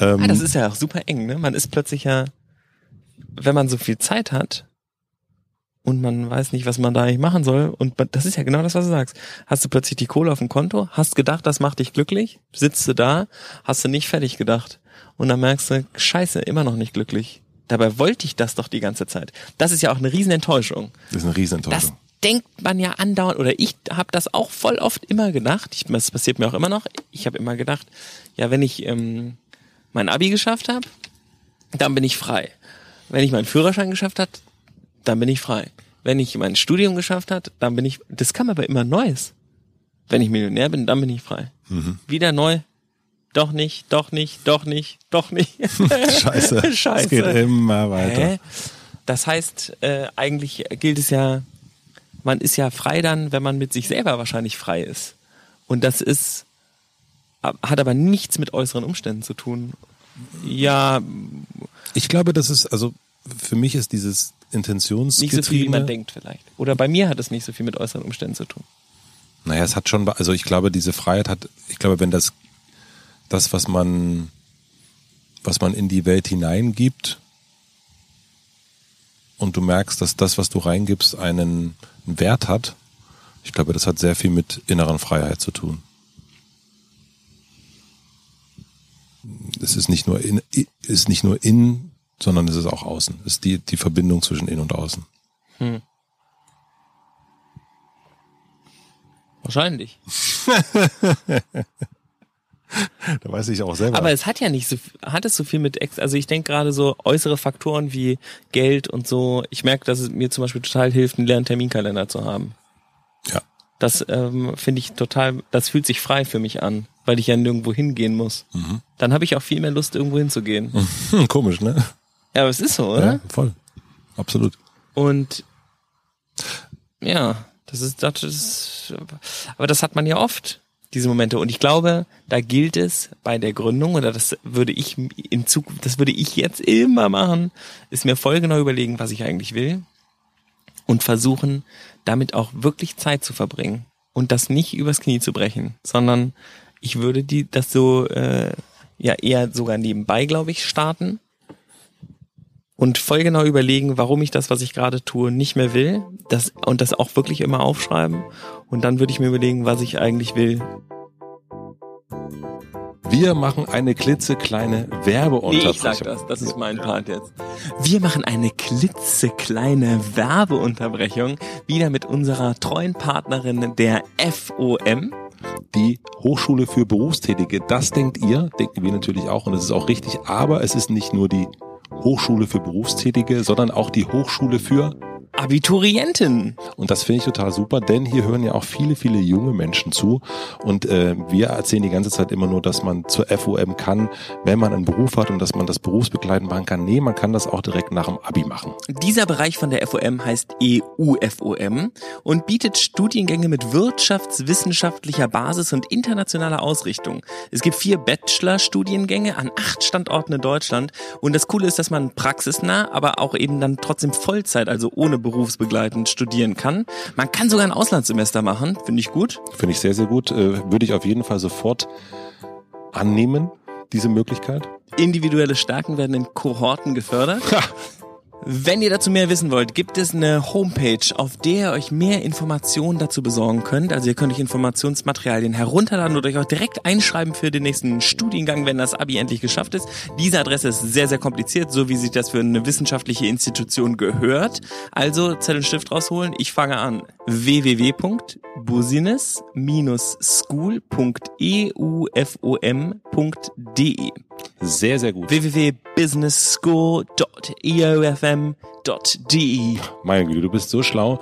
Speaker 1: Ähm, ah, das ist ja auch super eng, ne? Man ist plötzlich ja, wenn man so viel Zeit hat und man weiß nicht, was man da eigentlich machen soll, und das ist ja genau das, was du sagst. Hast du plötzlich die Kohle auf dem Konto, hast gedacht, das macht dich glücklich, sitzt du da, hast du nicht fertig gedacht. Und dann merkst du, scheiße, immer noch nicht glücklich. Dabei wollte ich das doch die ganze Zeit. Das ist ja auch eine Riesenenttäuschung.
Speaker 2: Das ist eine Riesenenttäuschung.
Speaker 1: Das denkt man ja andauernd, oder ich habe das auch voll oft immer gedacht, ich, das passiert mir auch immer noch, ich habe immer gedacht, ja, wenn ich ähm, mein Abi geschafft habe, dann bin ich frei. Wenn ich meinen Führerschein geschafft hat, dann bin ich frei. Wenn ich mein Studium geschafft hat, dann bin ich, das kam aber immer Neues. Wenn ich Millionär bin, dann bin ich frei. Mhm. Wieder neu, doch nicht, doch nicht, doch nicht, doch nicht.
Speaker 2: Scheiße. [LAUGHS] [LAUGHS] Scheiße. Es geht immer weiter. Hä?
Speaker 1: Das heißt, äh, eigentlich gilt es ja man ist ja frei dann, wenn man mit sich selber wahrscheinlich frei ist. Und das ist, hat aber nichts mit äußeren Umständen zu tun. Ja.
Speaker 2: Ich glaube, das ist, also für mich ist dieses Intentionsgetriebene...
Speaker 1: Nicht so viel, wie man denkt vielleicht. Oder bei mir hat es nicht so viel mit äußeren Umständen zu tun.
Speaker 2: Naja, es hat schon, also ich glaube, diese Freiheit hat, ich glaube, wenn das, das, was man, was man in die Welt hineingibt, und du merkst, dass das, was du reingibst, einen Wert hat, ich glaube, das hat sehr viel mit inneren Freiheit zu tun. Es ist nicht nur in, ist nicht nur in, sondern es ist auch außen. Es ist die, die Verbindung zwischen in und außen. Hm.
Speaker 1: Wahrscheinlich. [LAUGHS] [LAUGHS]
Speaker 2: da weiß ich auch selber.
Speaker 1: Aber es hat ja nicht so, hat es so viel mit, Ex also ich denke gerade so äußere Faktoren wie Geld und so. Ich merke, dass es mir zum Beispiel total hilft, einen leeren Terminkalender zu haben.
Speaker 2: Ja.
Speaker 1: Das ähm, finde ich total, das fühlt sich frei für mich an, weil ich ja nirgendwo hingehen muss. Mhm. Dann habe ich auch viel mehr Lust, irgendwo hinzugehen. [LAUGHS]
Speaker 2: Komisch, ne?
Speaker 1: Ja, aber es ist so, oder? Ja,
Speaker 2: voll. Absolut.
Speaker 1: Und ja, das ist, das ist, aber das hat man ja oft diese Momente. Und ich glaube, da gilt es bei der Gründung, oder das würde ich in Zukunft, das würde ich jetzt immer machen, ist mir voll genau überlegen, was ich eigentlich will. Und versuchen, damit auch wirklich Zeit zu verbringen. Und das nicht übers Knie zu brechen, sondern ich würde die, das so, äh, ja, eher sogar nebenbei, glaube ich, starten. Und voll genau überlegen, warum ich das, was ich gerade tue, nicht mehr will. Das, und das auch wirklich immer aufschreiben. Und dann würde ich mir überlegen, was ich eigentlich will.
Speaker 2: Wir machen eine klitzekleine Werbeunterbrechung.
Speaker 1: Nee, ich sag das, das ist mein Part jetzt. Wir machen eine klitzekleine Werbeunterbrechung wieder mit unserer treuen Partnerin der FOM.
Speaker 2: Die Hochschule für Berufstätige. Das denkt ihr, denken wir natürlich auch und das ist auch richtig, aber es ist nicht nur die Hochschule für Berufstätige, sondern auch die Hochschule für
Speaker 1: Abiturienten.
Speaker 2: Und das finde ich total super, denn hier hören ja auch viele, viele junge Menschen zu. Und äh, wir erzählen die ganze Zeit immer nur, dass man zur FOM kann, wenn man einen Beruf hat und dass man das berufsbegleitend machen kann. Nee, man kann das auch direkt nach dem Abi machen.
Speaker 1: Dieser Bereich von der FOM heißt EUFOM und bietet Studiengänge mit wirtschaftswissenschaftlicher Basis und internationaler Ausrichtung. Es gibt vier Bachelor-Studiengänge an acht Standorten in Deutschland. Und das Coole ist, dass man praxisnah, aber auch eben dann trotzdem Vollzeit, also ohne berufsbegleitend studieren kann. Man kann sogar ein Auslandssemester machen, finde ich gut.
Speaker 2: Finde ich sehr, sehr gut. Äh, würde ich auf jeden Fall sofort annehmen, diese Möglichkeit.
Speaker 1: Individuelle Stärken werden in Kohorten gefördert. Wenn ihr dazu mehr wissen wollt, gibt es eine Homepage, auf der ihr euch mehr Informationen dazu besorgen könnt. Also ihr könnt euch Informationsmaterialien herunterladen oder euch auch direkt einschreiben für den nächsten Studiengang, wenn das Abi endlich geschafft ist. Diese Adresse ist sehr, sehr kompliziert, so wie sich das für eine wissenschaftliche Institution gehört. Also Zettel und Stift rausholen. Ich fange an. www.business-school.eufom.de
Speaker 2: Sehr, sehr gut.
Speaker 1: www.businessschool.eufm.de
Speaker 2: Meine Güte, du bist so schlau.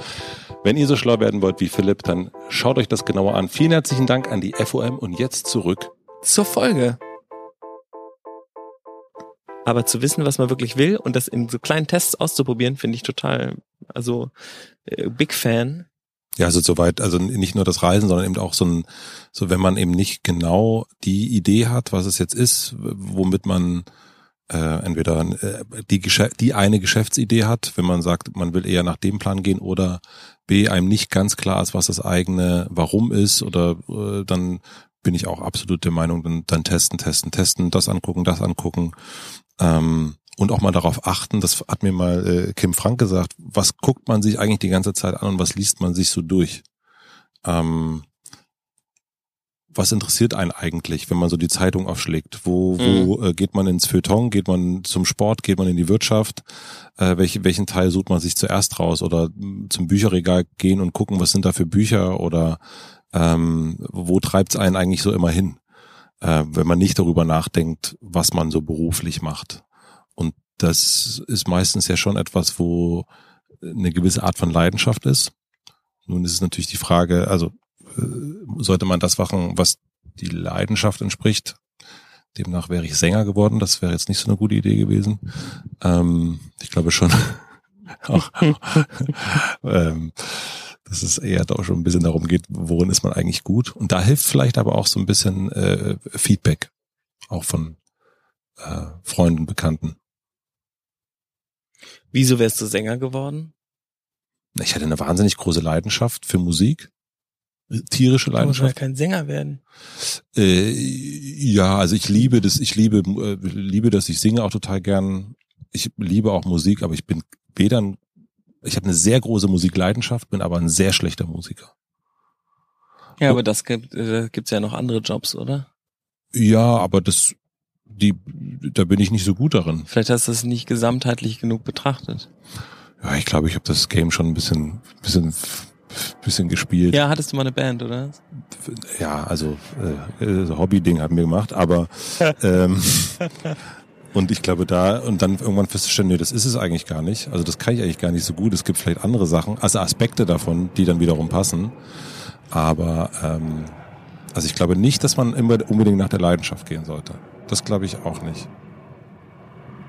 Speaker 2: Wenn ihr so schlau werden wollt wie Philipp, dann schaut euch das genauer an. Vielen herzlichen Dank an die FOM und jetzt zurück.
Speaker 1: zur Folge. Aber zu wissen, was man wirklich will und das in so kleinen Tests auszuprobieren, finde ich total, also äh, Big Fan.
Speaker 2: Ja, also soweit, also nicht nur das Reisen, sondern eben auch so ein, so wenn man eben nicht genau die Idee hat, was es jetzt ist, womit man äh, entweder äh, die, die eine Geschäftsidee hat, wenn man sagt, man will eher nach dem Plan gehen oder B, einem nicht ganz klar ist, was das eigene Warum ist oder äh, dann bin ich auch absolut der Meinung, dann, dann testen, testen, testen, das angucken, das angucken ähm, und auch mal darauf achten, das hat mir mal äh, Kim Frank gesagt, was guckt man sich eigentlich die ganze Zeit an und was liest man sich so durch? Ähm, was interessiert einen eigentlich, wenn man so die Zeitung aufschlägt? Wo, wo äh, geht man ins Feuilleton? Geht man zum Sport? Geht man in die Wirtschaft? Äh, welche, welchen Teil sucht man sich zuerst raus? Oder mh, zum Bücherregal gehen und gucken, was sind da für Bücher? Oder ähm, wo treibt's einen eigentlich so immer hin? Äh, wenn man nicht darüber nachdenkt, was man so beruflich macht. Und das ist meistens ja schon etwas, wo eine gewisse Art von Leidenschaft ist. Nun ist es natürlich die Frage, also äh, sollte man das machen, was die Leidenschaft entspricht. Demnach wäre ich Sänger geworden. Das wäre jetzt nicht so eine gute Idee gewesen. Ähm, ich glaube schon, [LAUGHS] auch, ähm, dass es eher doch schon ein bisschen darum geht, worin ist man eigentlich gut. Und da hilft vielleicht aber auch so ein bisschen äh, Feedback, auch von äh, Freunden, Bekannten.
Speaker 1: Wieso wärst du Sänger geworden?
Speaker 2: Ich hatte eine wahnsinnig große Leidenschaft für Musik. Tierische
Speaker 1: Du musst ja
Speaker 2: Leidenschaft.
Speaker 1: kein Sänger werden.
Speaker 2: Äh, ja, also ich liebe das, ich liebe, äh, liebe das, ich singe auch total gern. Ich liebe auch Musik, aber ich bin weder ein, ich habe eine sehr große Musikleidenschaft, bin aber ein sehr schlechter Musiker.
Speaker 1: Ja, aber das gibt, äh, gibt's ja noch andere Jobs, oder?
Speaker 2: Ja, aber das, die, da bin ich nicht so gut darin.
Speaker 1: Vielleicht hast du es nicht gesamtheitlich genug betrachtet.
Speaker 2: Ja, ich glaube, ich habe das Game schon ein bisschen, bisschen, bisschen gespielt.
Speaker 1: Ja, hattest du mal eine Band, oder?
Speaker 2: ja, also äh, äh, so Hobby-Ding haben wir gemacht, aber [LAUGHS] ähm, und ich glaube da und dann irgendwann festzustellen, nee, das ist es eigentlich gar nicht. Also das kann ich eigentlich gar nicht so gut. Es gibt vielleicht andere Sachen, also Aspekte davon, die dann wiederum passen. Aber ähm, also ich glaube nicht, dass man immer unbedingt nach der Leidenschaft gehen sollte. Das glaube ich auch nicht.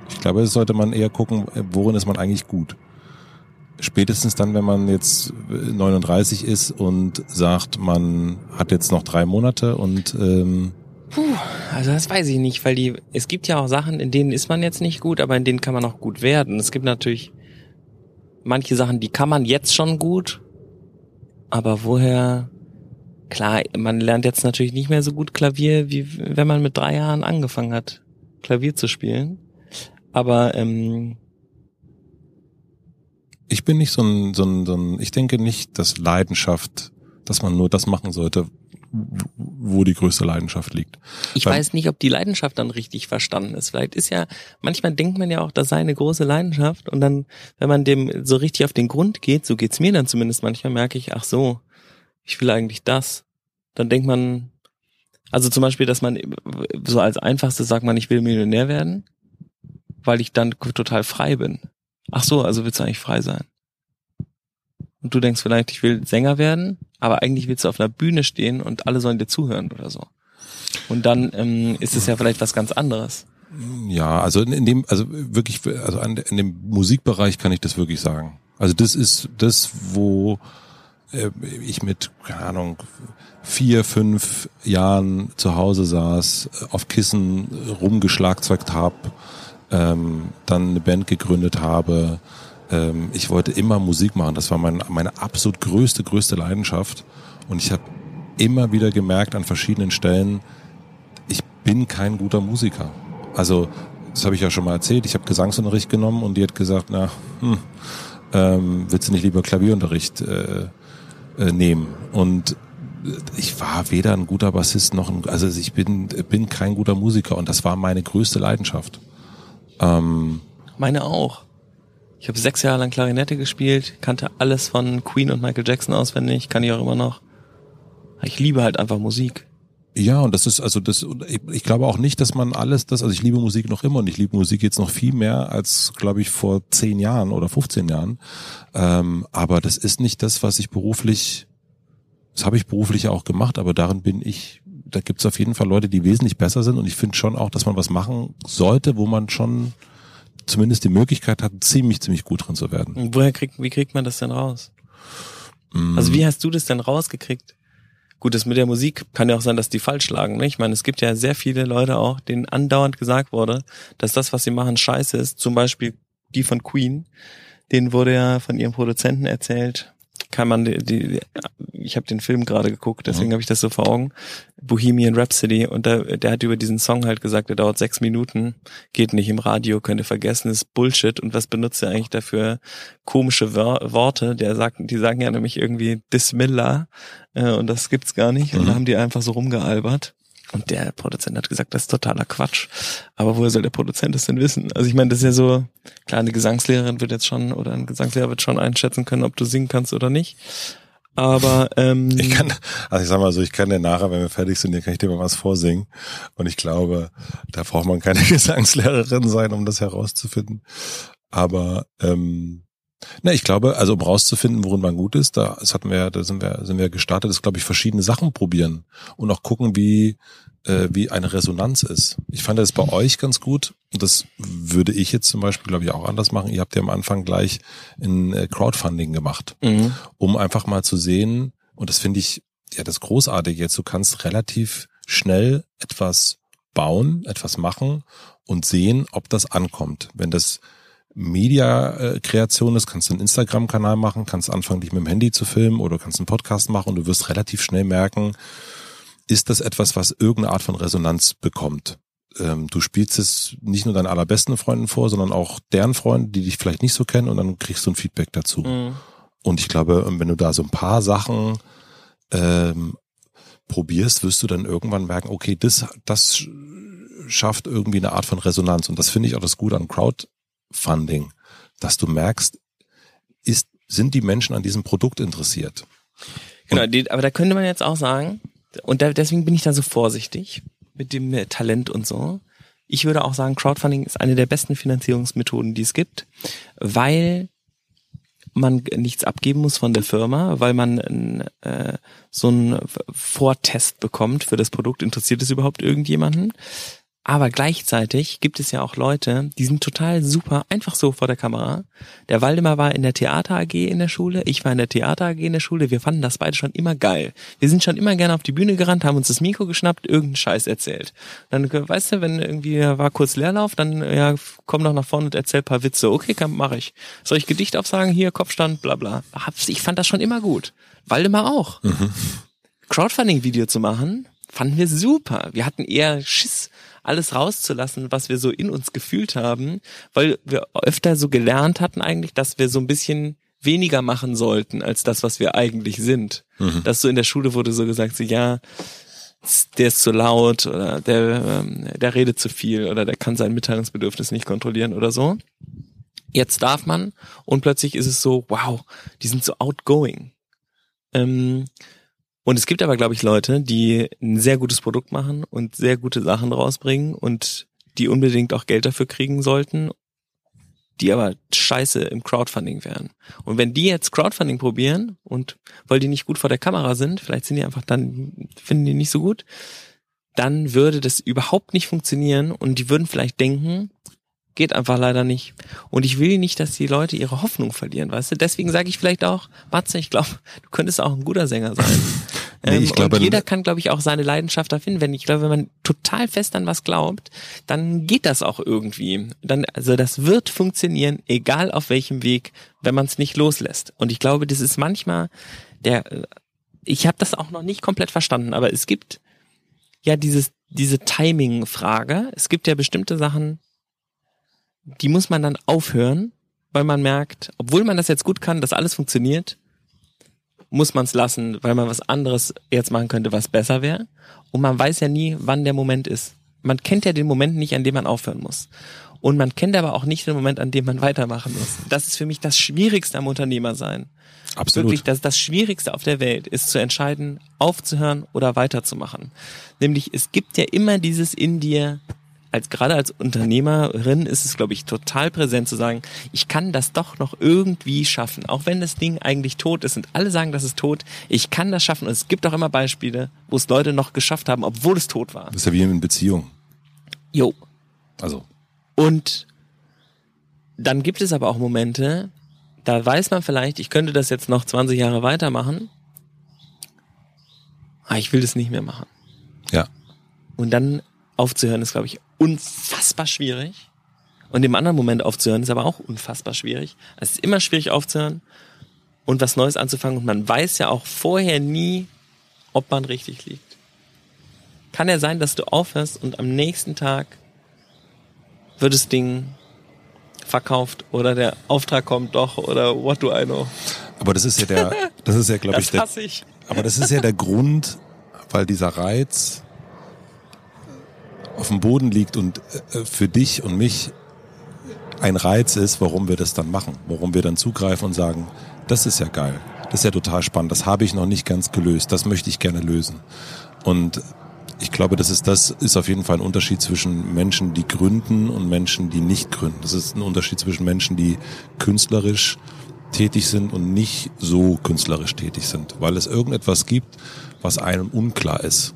Speaker 2: Ich glaube, es sollte man eher gucken, worin ist man eigentlich gut. Spätestens dann, wenn man jetzt 39 ist und sagt, man hat jetzt noch drei Monate und ähm,
Speaker 1: Also das weiß ich nicht, weil die, es gibt ja auch Sachen, in denen ist man jetzt nicht gut, aber in denen kann man auch gut werden. Es gibt natürlich manche Sachen, die kann man jetzt schon gut, aber woher, klar, man lernt jetzt natürlich nicht mehr so gut Klavier, wie wenn man mit drei Jahren angefangen hat, Klavier zu spielen. Aber ähm,
Speaker 2: Ich bin nicht so ein, so ein, so ein, ich denke nicht, dass Leidenschaft, dass man nur das machen sollte, wo die größte Leidenschaft liegt.
Speaker 1: Ich
Speaker 2: Weil-
Speaker 1: weiß nicht, ob die Leidenschaft dann richtig verstanden ist. Vielleicht ist ja, manchmal denkt man ja auch, das sei eine große Leidenschaft und dann, wenn man dem so richtig auf den Grund geht, so geht's mir dann zumindest manchmal, merke ich, ach so, ich will eigentlich das. Dann denkt man, also zum Beispiel, dass man so als einfachstes sagt man, ich will Millionär werden, weil ich dann total frei bin. Ach so, also willst du eigentlich frei sein? Und du denkst vielleicht, ich will Sänger werden, aber eigentlich willst du auf einer Bühne stehen und alle sollen dir zuhören oder so. Und dann ähm, ist es ja vielleicht was ganz anderes.
Speaker 2: Ja, also in, dem, also wirklich, also an, in dem Musikbereich kann ich das wirklich sagen. Also das ist das, wo äh, ich mit, keine Ahnung, vier, fünf Jahren zu Hause saß, auf Kissen rumgeschlagzeugt habe, ähm, dann eine Band gegründet habe. Ähm, ich wollte immer Musik machen. Das war mein, meine absolut größte, größte Leidenschaft. Und ich habe immer wieder gemerkt an verschiedenen Stellen, ich bin kein guter Musiker. Also, das habe ich ja schon mal erzählt. Ich habe Gesangsunterricht genommen und die hat gesagt, na, hm, ähm, willst du nicht lieber Klavierunterricht äh, äh, nehmen? Und ich war weder ein guter Bassist noch ein, also ich bin, bin kein guter Musiker und das war meine größte Leidenschaft. Ähm,
Speaker 1: Meine auch. Ich habe sechs Jahre lang Klarinette gespielt, kannte alles von Queen und Michael Jackson auswendig, kann ich auch immer noch. Ich liebe halt einfach Musik.
Speaker 2: Ja, und das ist also das ich glaube auch nicht, dass man alles das, also ich liebe Musik noch immer und ich liebe Musik jetzt noch viel mehr als, glaube ich, vor zehn Jahren oder 15 Jahren. Ähm, aber das ist nicht das, was ich beruflich, das habe ich beruflich auch gemacht, aber darin bin ich, da gibt es auf jeden Fall Leute, die wesentlich besser sind und ich finde schon auch, dass man was machen sollte, wo man schon zumindest die Möglichkeit hat, ziemlich, ziemlich gut drin zu werden.
Speaker 1: Und woher kriegt, wie kriegt man das denn raus?
Speaker 2: Mm.
Speaker 1: Also wie hast du das denn rausgekriegt? Gut, das mit der Musik kann ja auch sein, dass die falsch lagen. Ne? Ich meine, es gibt ja sehr viele Leute auch, denen andauernd gesagt wurde, dass das, was sie machen, scheiße ist. Zum Beispiel die von Queen. Denen wurde ja von ihrem Produzenten erzählt, kann man die, die ich habe den Film gerade geguckt, deswegen
Speaker 2: Mhm.
Speaker 1: habe ich das so vor Augen. Bohemian Rhapsody und der, der hat über diesen Song halt gesagt, der dauert sechs Minuten, geht nicht im Radio, könnt ihr vergessen, ist Bullshit. Und was benutzt er eigentlich dafür komische Wör Worte? Der sagt, die sagen ja nämlich irgendwie Dismillah äh, und das gibt's gar nicht. Und
Speaker 2: Mhm.
Speaker 1: da haben die einfach so rumgealbert. Und der Produzent hat gesagt, das ist totaler Quatsch. Aber woher soll der Produzent das denn wissen? Also ich meine, das ist ja so, klar, eine Gesangslehrerin wird jetzt schon oder ein Gesangslehrer wird schon einschätzen können, ob du singen kannst oder nicht. Aber ähm,
Speaker 2: Ich kann, also ich sag mal so, ich kann dir nachher, wenn wir fertig sind, hier kann ich dir mal was vorsingen. Und ich glaube, da braucht man keine [LAUGHS] Gesangslehrerin sein, um das herauszufinden. Aber ähm, na, ich glaube, also um rauszufinden, worin man gut ist, da das hatten wir, da sind wir, sind wir gestartet, ist, glaube ich, verschiedene Sachen probieren und auch gucken, wie äh, wie eine Resonanz ist. Ich fand das bei euch ganz gut und das würde ich jetzt zum Beispiel, glaube ich, auch anders machen. Ihr habt ja am Anfang gleich ein äh, Crowdfunding gemacht
Speaker 1: mhm.
Speaker 2: um einfach mal zu sehen, und das finde ich ja das Großartige jetzt, du kannst relativ schnell etwas bauen, etwas machen und sehen, ob das ankommt. Wenn das Media-Kreation ist, kannst du einen Instagram-Kanal machen, kannst anfangen, dich mit dem Handy zu filmen oder kannst einen Podcast machen und du wirst relativ schnell merken, ist das etwas, was irgendeine Art von Resonanz bekommt. Ähm, du spielst es nicht nur deinen allerbesten Freunden vor, sondern auch deren Freunden, die dich vielleicht nicht so kennen und dann kriegst du ein Feedback dazu.
Speaker 1: Mhm.
Speaker 2: Und ich glaube, wenn du da so ein paar Sachen ähm, probierst, wirst du dann irgendwann merken, okay, das, das schafft irgendwie eine Art von Resonanz. Und das finde ich auch das Gute an Crowdfunding, dass du merkst, ist, sind die Menschen an diesem Produkt interessiert?
Speaker 1: Genau, die, aber da könnte man jetzt auch sagen, und da, deswegen bin ich da so vorsichtig mit dem äh, Talent und so. Ich würde auch sagen, Crowdfunding ist eine der besten Finanzierungsmethoden, die es gibt, weil man nichts abgeben muss von der Firma, weil man äh, so einen Vortest bekommt für das Produkt. Interessiert es überhaupt irgendjemanden? Aber gleichzeitig gibt es ja auch Leute, die sind total super, einfach so vor der Kamera. Der Waldemar war in der Theater AG in der Schule, ich war in der Theater AG in der Schule. Wir fanden das beide schon immer geil. Wir sind schon immer gerne auf die Bühne gerannt, haben uns das Mikro geschnappt, irgendeinen Scheiß erzählt. Dann, weißt du, wenn irgendwie war kurz Leerlauf, dann ja, komm doch nach vorne und erzähl paar Witze. Okay, kann, mach ich. Soll ich Gedicht aufsagen? Hier, Kopfstand, bla bla. Ich fand das schon immer gut. Waldemar auch. Crowdfunding-Video zu machen, fanden wir super. Wir hatten eher Schiss, alles rauszulassen, was wir so in uns gefühlt haben, weil wir öfter so gelernt hatten eigentlich, dass wir so ein bisschen weniger machen sollten als das, was wir eigentlich sind. Mhm. Dass so in der Schule wurde so gesagt, so ja, der ist zu laut oder der, ähm, der redet zu viel oder der kann sein Mitteilungsbedürfnis nicht kontrollieren oder so. Jetzt darf man und plötzlich ist es so, wow, die sind so outgoing. Ähm, und es gibt aber, glaube ich, Leute, die ein sehr gutes Produkt machen und sehr gute Sachen rausbringen und die unbedingt auch Geld dafür kriegen sollten, die aber scheiße im Crowdfunding wären. Und wenn die jetzt Crowdfunding probieren und weil die nicht gut vor der Kamera sind, vielleicht sind die einfach dann, finden die nicht so gut, dann würde das überhaupt nicht funktionieren und die würden vielleicht denken, Geht einfach leider nicht. Und ich will nicht, dass die Leute ihre Hoffnung verlieren, weißt du? Deswegen sage ich vielleicht auch, Matze, ich glaube, [LAUGHS] du könntest auch ein guter Sänger sein. [LAUGHS] nee, ich ähm, glaube, und jeder kann, glaube ich, auch seine Leidenschaft da finden. Wenn ich glaube, wenn man total fest an was glaubt, dann geht das auch irgendwie. Dann, also das wird funktionieren, egal auf welchem Weg, wenn man es nicht loslässt. Und ich glaube, das ist manchmal der. Ich habe das auch noch nicht komplett verstanden, aber es gibt ja dieses diese Timing-Frage. Es gibt ja bestimmte Sachen, die muss man dann aufhören, weil man merkt, obwohl man das jetzt gut kann, dass alles funktioniert, muss man es lassen, weil man was anderes jetzt machen könnte, was besser wäre. Und man weiß ja nie, wann der Moment ist. Man kennt ja den Moment nicht, an dem man aufhören muss. Und man kennt aber auch nicht den Moment, an dem man weitermachen muss. Das ist für mich das Schwierigste am Unternehmer sein.
Speaker 2: Absolut.
Speaker 1: Wirklich, das, das Schwierigste auf der Welt ist zu entscheiden, aufzuhören oder weiterzumachen. Nämlich, es gibt ja immer dieses in dir, als gerade als Unternehmerin ist es, glaube ich, total präsent zu sagen, ich kann das doch noch irgendwie schaffen, auch wenn das Ding eigentlich tot ist und alle sagen, das ist tot. Ich kann das schaffen und es gibt auch immer Beispiele, wo es Leute noch geschafft haben, obwohl es tot war.
Speaker 2: Das ist ja wie in Beziehung.
Speaker 1: Jo.
Speaker 2: Also.
Speaker 1: Und dann gibt es aber auch Momente, da weiß man vielleicht, ich könnte das jetzt noch 20 Jahre weitermachen, aber ich will das nicht mehr machen.
Speaker 2: Ja.
Speaker 1: Und dann aufzuhören ist, glaube ich, unfassbar schwierig. Und im anderen Moment aufzuhören ist aber auch unfassbar schwierig. Es ist immer schwierig aufzuhören und was Neues anzufangen. Und man weiß ja auch vorher nie, ob man richtig liegt. Kann ja sein, dass du aufhörst und am nächsten Tag wird das Ding verkauft oder der Auftrag kommt doch oder what do I know.
Speaker 2: Aber das ist ja der, das ist ja, glaube [LAUGHS] ich, der,
Speaker 1: ich.
Speaker 2: aber das ist ja der Grund, weil dieser Reiz auf dem Boden liegt und äh, für dich und mich ein Reiz ist, warum wir das dann machen, warum wir dann zugreifen und sagen, das ist ja geil, das ist ja total spannend, das habe ich noch nicht ganz gelöst, das möchte ich gerne lösen. Und ich glaube, das ist das ist auf jeden Fall ein Unterschied zwischen Menschen, die gründen und Menschen, die nicht gründen. Das ist ein Unterschied zwischen Menschen, die künstlerisch tätig sind und nicht so künstlerisch tätig sind, weil es irgendetwas gibt, was einem unklar ist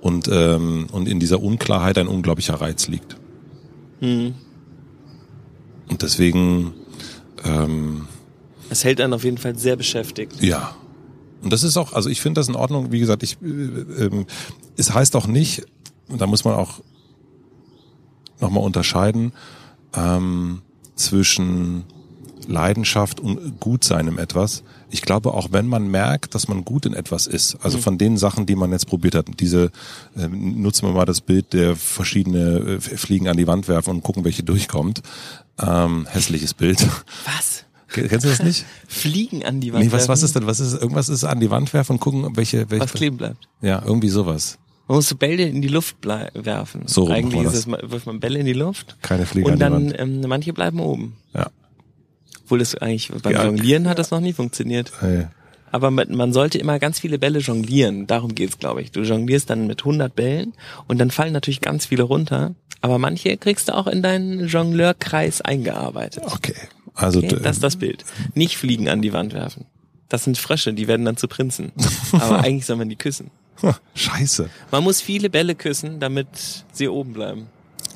Speaker 2: und, ähm, und in dieser Unklarheit ein unglaublicher Reiz liegt.
Speaker 1: Hm.
Speaker 2: Und deswegen. Ähm,
Speaker 1: es hält einen auf jeden Fall sehr beschäftigt.
Speaker 2: Ja. Und das ist auch, also ich finde das in Ordnung. Wie gesagt, ich, äh, ähm, es heißt auch nicht, da muss man auch nochmal unterscheiden ähm, zwischen Leidenschaft und Gutsein im etwas. Ich glaube, auch wenn man merkt, dass man gut in etwas ist, also mhm. von den Sachen, die man jetzt probiert hat, diese, äh, nutzen wir mal das Bild der verschiedene äh, Fliegen an die Wand werfen und gucken, welche durchkommt. Ähm, hässliches Bild.
Speaker 1: Was?
Speaker 2: Kennst du das nicht? [LAUGHS]
Speaker 1: Fliegen an die Wand
Speaker 2: nee, was, was ist denn? Was ist, irgendwas ist an die Wand werfen und gucken, welche, welche.
Speaker 1: Was kleben bleibt.
Speaker 2: Ja, irgendwie sowas.
Speaker 1: Man muss so Bälle in die Luft werfen.
Speaker 2: So
Speaker 1: Eigentlich ist es, wirft man Bälle in die Luft.
Speaker 2: Keine Fliegen
Speaker 1: Und
Speaker 2: dann,
Speaker 1: ähm, manche bleiben oben.
Speaker 2: Ja.
Speaker 1: Obwohl das eigentlich beim ja. Jonglieren hat das noch nie funktioniert.
Speaker 2: Hey.
Speaker 1: Aber man sollte immer ganz viele Bälle jonglieren. Darum geht's, glaube ich. Du jonglierst dann mit 100 Bällen und dann fallen natürlich ganz viele runter. Aber manche kriegst du auch in deinen Jongleurkreis eingearbeitet.
Speaker 2: Okay. Also
Speaker 1: okay? das ist das Bild. Nicht Fliegen an die Wand werfen. Das sind Frösche, die werden dann zu Prinzen. Aber [LAUGHS] eigentlich soll man die küssen.
Speaker 2: Scheiße.
Speaker 1: Man muss viele Bälle küssen, damit sie oben bleiben.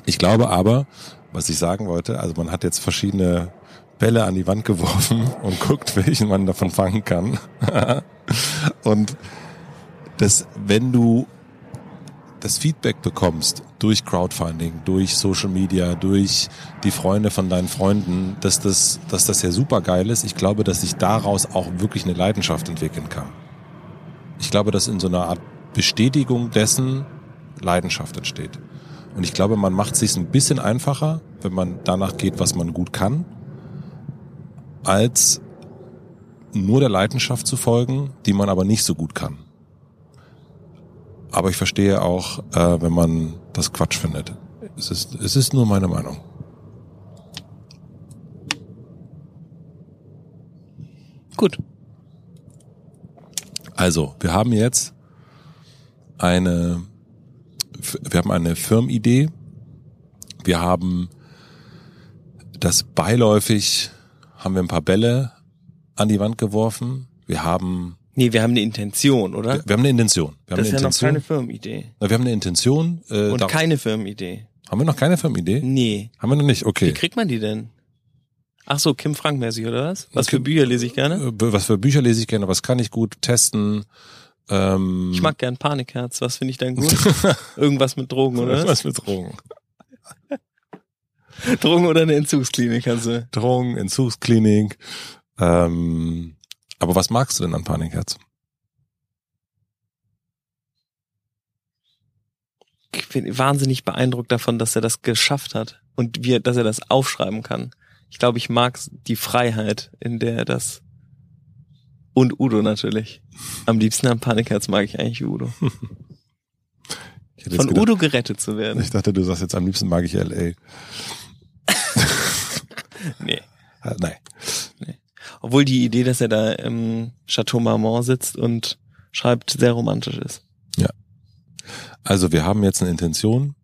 Speaker 2: Ich glaube aber, was ich sagen wollte, also man hat jetzt verschiedene Bälle an die Wand geworfen und guckt, welchen man davon fangen kann. [LAUGHS] und das, wenn du das Feedback bekommst durch Crowdfunding, durch Social Media, durch die Freunde von deinen Freunden, dass das, dass das ja super geil ist. Ich glaube, dass sich daraus auch wirklich eine Leidenschaft entwickeln kann. Ich glaube, dass in so einer Art Bestätigung dessen Leidenschaft entsteht. Und ich glaube, man macht es sich ein bisschen einfacher, wenn man danach geht, was man gut kann, als nur der Leidenschaft zu folgen, die man aber nicht so gut kann. Aber ich verstehe auch, äh, wenn man das Quatsch findet. Es ist, es ist nur meine Meinung.
Speaker 1: Gut.
Speaker 2: Also, wir haben jetzt eine, wir haben eine Firmenidee. Wir haben das beiläufig, haben wir ein paar Bälle an die Wand geworfen. Wir haben
Speaker 1: Nee, wir haben eine Intention, oder?
Speaker 2: Wir, wir haben eine Intention. Wir
Speaker 1: das
Speaker 2: haben
Speaker 1: ist
Speaker 2: eine
Speaker 1: ja noch keine Firmenidee.
Speaker 2: Na, wir haben eine Intention. Äh,
Speaker 1: Und keine Firmenidee.
Speaker 2: haben wir noch keine Firmenidee?
Speaker 1: Nee.
Speaker 2: Haben wir noch nicht?
Speaker 1: Wie
Speaker 2: Okay.
Speaker 1: kriegt man die denn? Ach so, Kim Frank mäßig, oder was? Was für Bücher lese ich gerne?
Speaker 2: Äh, Was für Bücher lese ich gerne? Was kann ich gut testen? Ähm,
Speaker 1: Ich mag gern Panikherz. Was finde ich dann gut? [LAUGHS] Irgendwas mit Drogen, oder was?
Speaker 2: was mit Drogen. [LAUGHS]
Speaker 1: Drogen oder eine Entzugsklinik, also.
Speaker 2: Drogen, Entzugsklinik. Ähm, aber was magst du denn an Panikherz?
Speaker 1: Ich bin wahnsinnig beeindruckt davon, dass er das geschafft hat. Und wie, dass er das aufschreiben kann. Ich glaube, ich mag die Freiheit, in der er das und Udo natürlich. Am liebsten am Panikherz mag ich eigentlich Udo. [LAUGHS] Von
Speaker 2: gedacht-
Speaker 1: Udo gerettet zu werden.
Speaker 2: Ich dachte, du sagst jetzt am liebsten mag ich L.A. [LAUGHS]
Speaker 1: Nee.
Speaker 2: Äh, Nein.
Speaker 1: Obwohl die Idee, dass er da im Chateau Marmont sitzt und schreibt, sehr romantisch ist.
Speaker 2: Also wir haben jetzt eine Intention.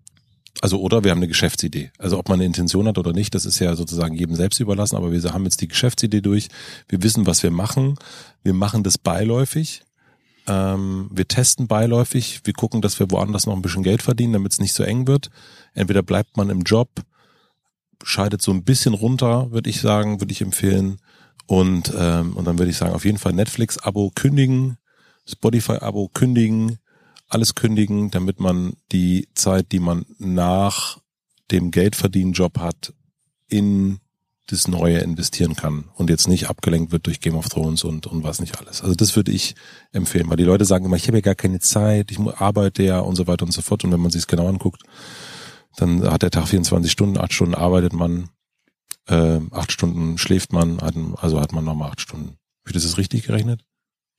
Speaker 2: Also oder wir haben eine Geschäftsidee. Also ob man eine Intention hat oder nicht, das ist ja sozusagen jedem selbst überlassen. Aber wir haben jetzt die Geschäftsidee durch. Wir wissen, was wir machen. Wir machen das beiläufig. Ähm, wir testen beiläufig. Wir gucken, dass wir woanders noch ein bisschen Geld verdienen, damit es nicht so eng wird. Entweder bleibt man im Job, scheidet so ein bisschen runter, würde ich sagen, würde ich empfehlen. Und ähm, und dann würde ich sagen, auf jeden Fall Netflix-Abo kündigen, Spotify-Abo kündigen, alles kündigen, damit man die Zeit, die man nach dem Geldverdienen-Job hat, in das Neue investieren kann und jetzt nicht abgelenkt wird durch Game of Thrones und, und was nicht alles. Also das würde ich empfehlen, weil die Leute sagen immer, ich habe ja gar keine Zeit, ich arbeite ja und so weiter und so fort. Und wenn man sich es genau anguckt, dann hat der Tag 24 Stunden, acht Stunden arbeitet man, äh, acht Stunden schläft man, hat, also hat man nochmal acht Stunden. Wie das ist richtig gerechnet?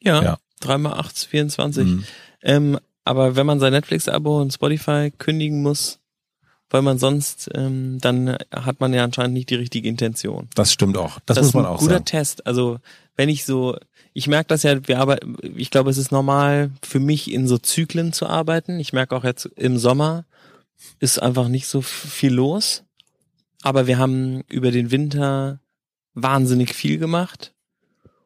Speaker 1: Ja.
Speaker 2: Ja.
Speaker 1: Drei mal acht, 24.
Speaker 2: Mhm.
Speaker 1: Ähm, aber wenn man sein Netflix-Abo und Spotify kündigen muss, weil man sonst, ähm, dann hat man ja anscheinend nicht die richtige Intention.
Speaker 2: Das stimmt auch. Das,
Speaker 1: das
Speaker 2: muss man
Speaker 1: ist ein
Speaker 2: auch
Speaker 1: guter
Speaker 2: sagen.
Speaker 1: Test. Also wenn ich so, ich merke das ja, wir arbeiten, ich glaube, es ist normal für mich in so Zyklen zu arbeiten. Ich merke auch jetzt im Sommer ist einfach nicht so viel los. Aber wir haben über den Winter wahnsinnig viel gemacht.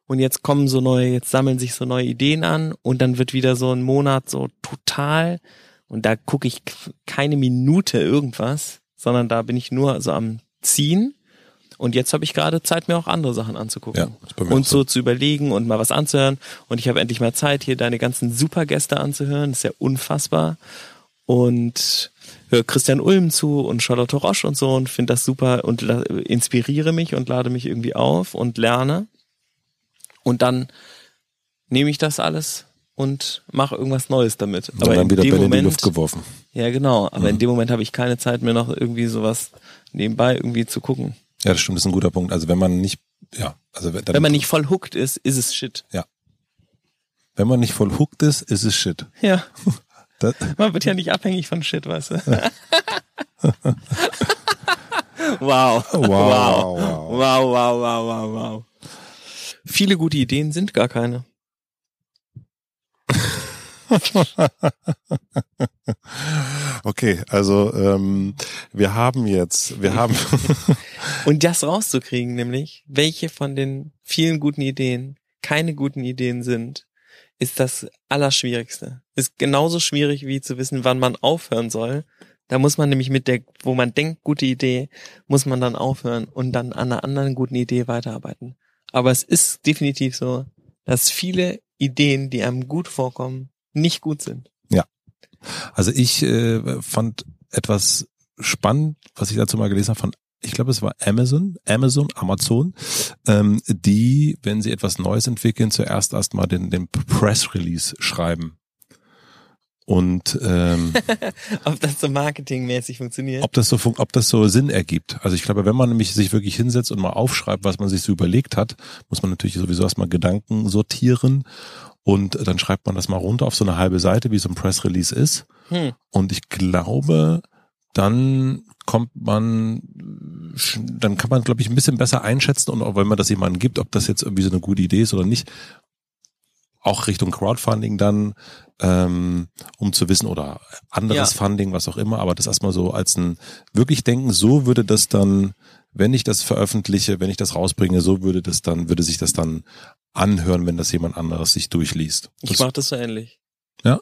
Speaker 1: Und jetzt kommen so neue, jetzt sammeln sich so neue Ideen an und dann wird wieder so ein Monat so total und da gucke ich keine Minute irgendwas, sondern da bin ich nur so am Ziehen. Und jetzt habe ich gerade Zeit, mir auch andere Sachen anzugucken.
Speaker 2: Ja,
Speaker 1: und
Speaker 2: auch
Speaker 1: so zu überlegen und mal was anzuhören. Und ich habe endlich mal Zeit, hier deine ganzen Supergäste anzuhören. Das ist ja unfassbar. Und höre Christian Ulm zu und Charlotte Roche und so und finde das super und inspiriere mich und lade mich irgendwie auf und lerne. Und dann nehme ich das alles und mache irgendwas Neues damit.
Speaker 2: Und dann wieder Bälle in die Luft geworfen.
Speaker 1: ja genau, aber
Speaker 2: Mhm.
Speaker 1: in dem Moment habe ich keine Zeit mehr noch irgendwie sowas nebenbei irgendwie zu gucken.
Speaker 2: Ja, das stimmt, das ist ein guter Punkt. Also wenn man nicht, ja, also dann,
Speaker 1: Wenn man nicht voll hooked ist, ist es shit.
Speaker 2: wenn man nicht voll hooked ist, ist es shit.
Speaker 1: Ja, [LAUGHS]
Speaker 2: Das,
Speaker 1: man wird ja nicht abhängig von shit, weißt du. wow.
Speaker 2: Wow,
Speaker 1: wow.
Speaker 2: wow.
Speaker 1: Wow, wow, wow, wow, wow. Viele gute Ideen sind gar keine. [LAUGHS]
Speaker 2: okay, also ähm, wir haben jetzt, wir haben, [LAUGHS]
Speaker 1: Und das rauszukriegen, nämlich, welche von den vielen guten Ideen keine guten Ideen sind, ist das Allerschwierigste. Ist genauso schwierig wie zu wissen, wann man aufhören soll. Da muss man nämlich mit der, wo man denkt, gute Idee, muss man dann aufhören und dann an einer anderen guten Idee weiterarbeiten. Aber es ist definitiv so, dass viele Ideen, die einem gut vorkommen, nicht gut sind.
Speaker 2: also ich äh, fand etwas spannend, was ich dazu mal gelesen habe von, ich glaube es war Amazon, Amazon, Amazon, ähm, die, wenn sie etwas Neues entwickeln, zuerst erstmal den, den Press Release schreiben. Und ähm, [LAUGHS]
Speaker 1: ob das so marketingmäßig funktioniert.
Speaker 2: ob das so ob das so Sinn ergibt. Also ich glaube, wenn man nämlich sich wirklich hinsetzt und mal aufschreibt, was man sich so überlegt hat, muss man natürlich sowieso erstmal Gedanken sortieren und dann schreibt man das mal runter auf so eine halbe Seite, wie so ein Press Release ist.
Speaker 1: Hm.
Speaker 2: Und ich glaube, dann kommt man, dann kann man, glaube ich, ein bisschen besser einschätzen und auch wenn man das jemandem gibt, ob das jetzt irgendwie so eine gute Idee ist oder nicht. Auch Richtung Crowdfunding dann, ähm, um zu wissen, oder anderes
Speaker 1: Ja.
Speaker 2: Funding, was auch immer, aber das erstmal so als ein wirklich denken, so würde das dann, wenn ich das veröffentliche, wenn ich das rausbringe, so würde das dann, würde sich das dann anhören, wenn das jemand anderes sich durchliest.
Speaker 1: Ich
Speaker 2: Das-
Speaker 1: mache das so ähnlich.
Speaker 2: Ja?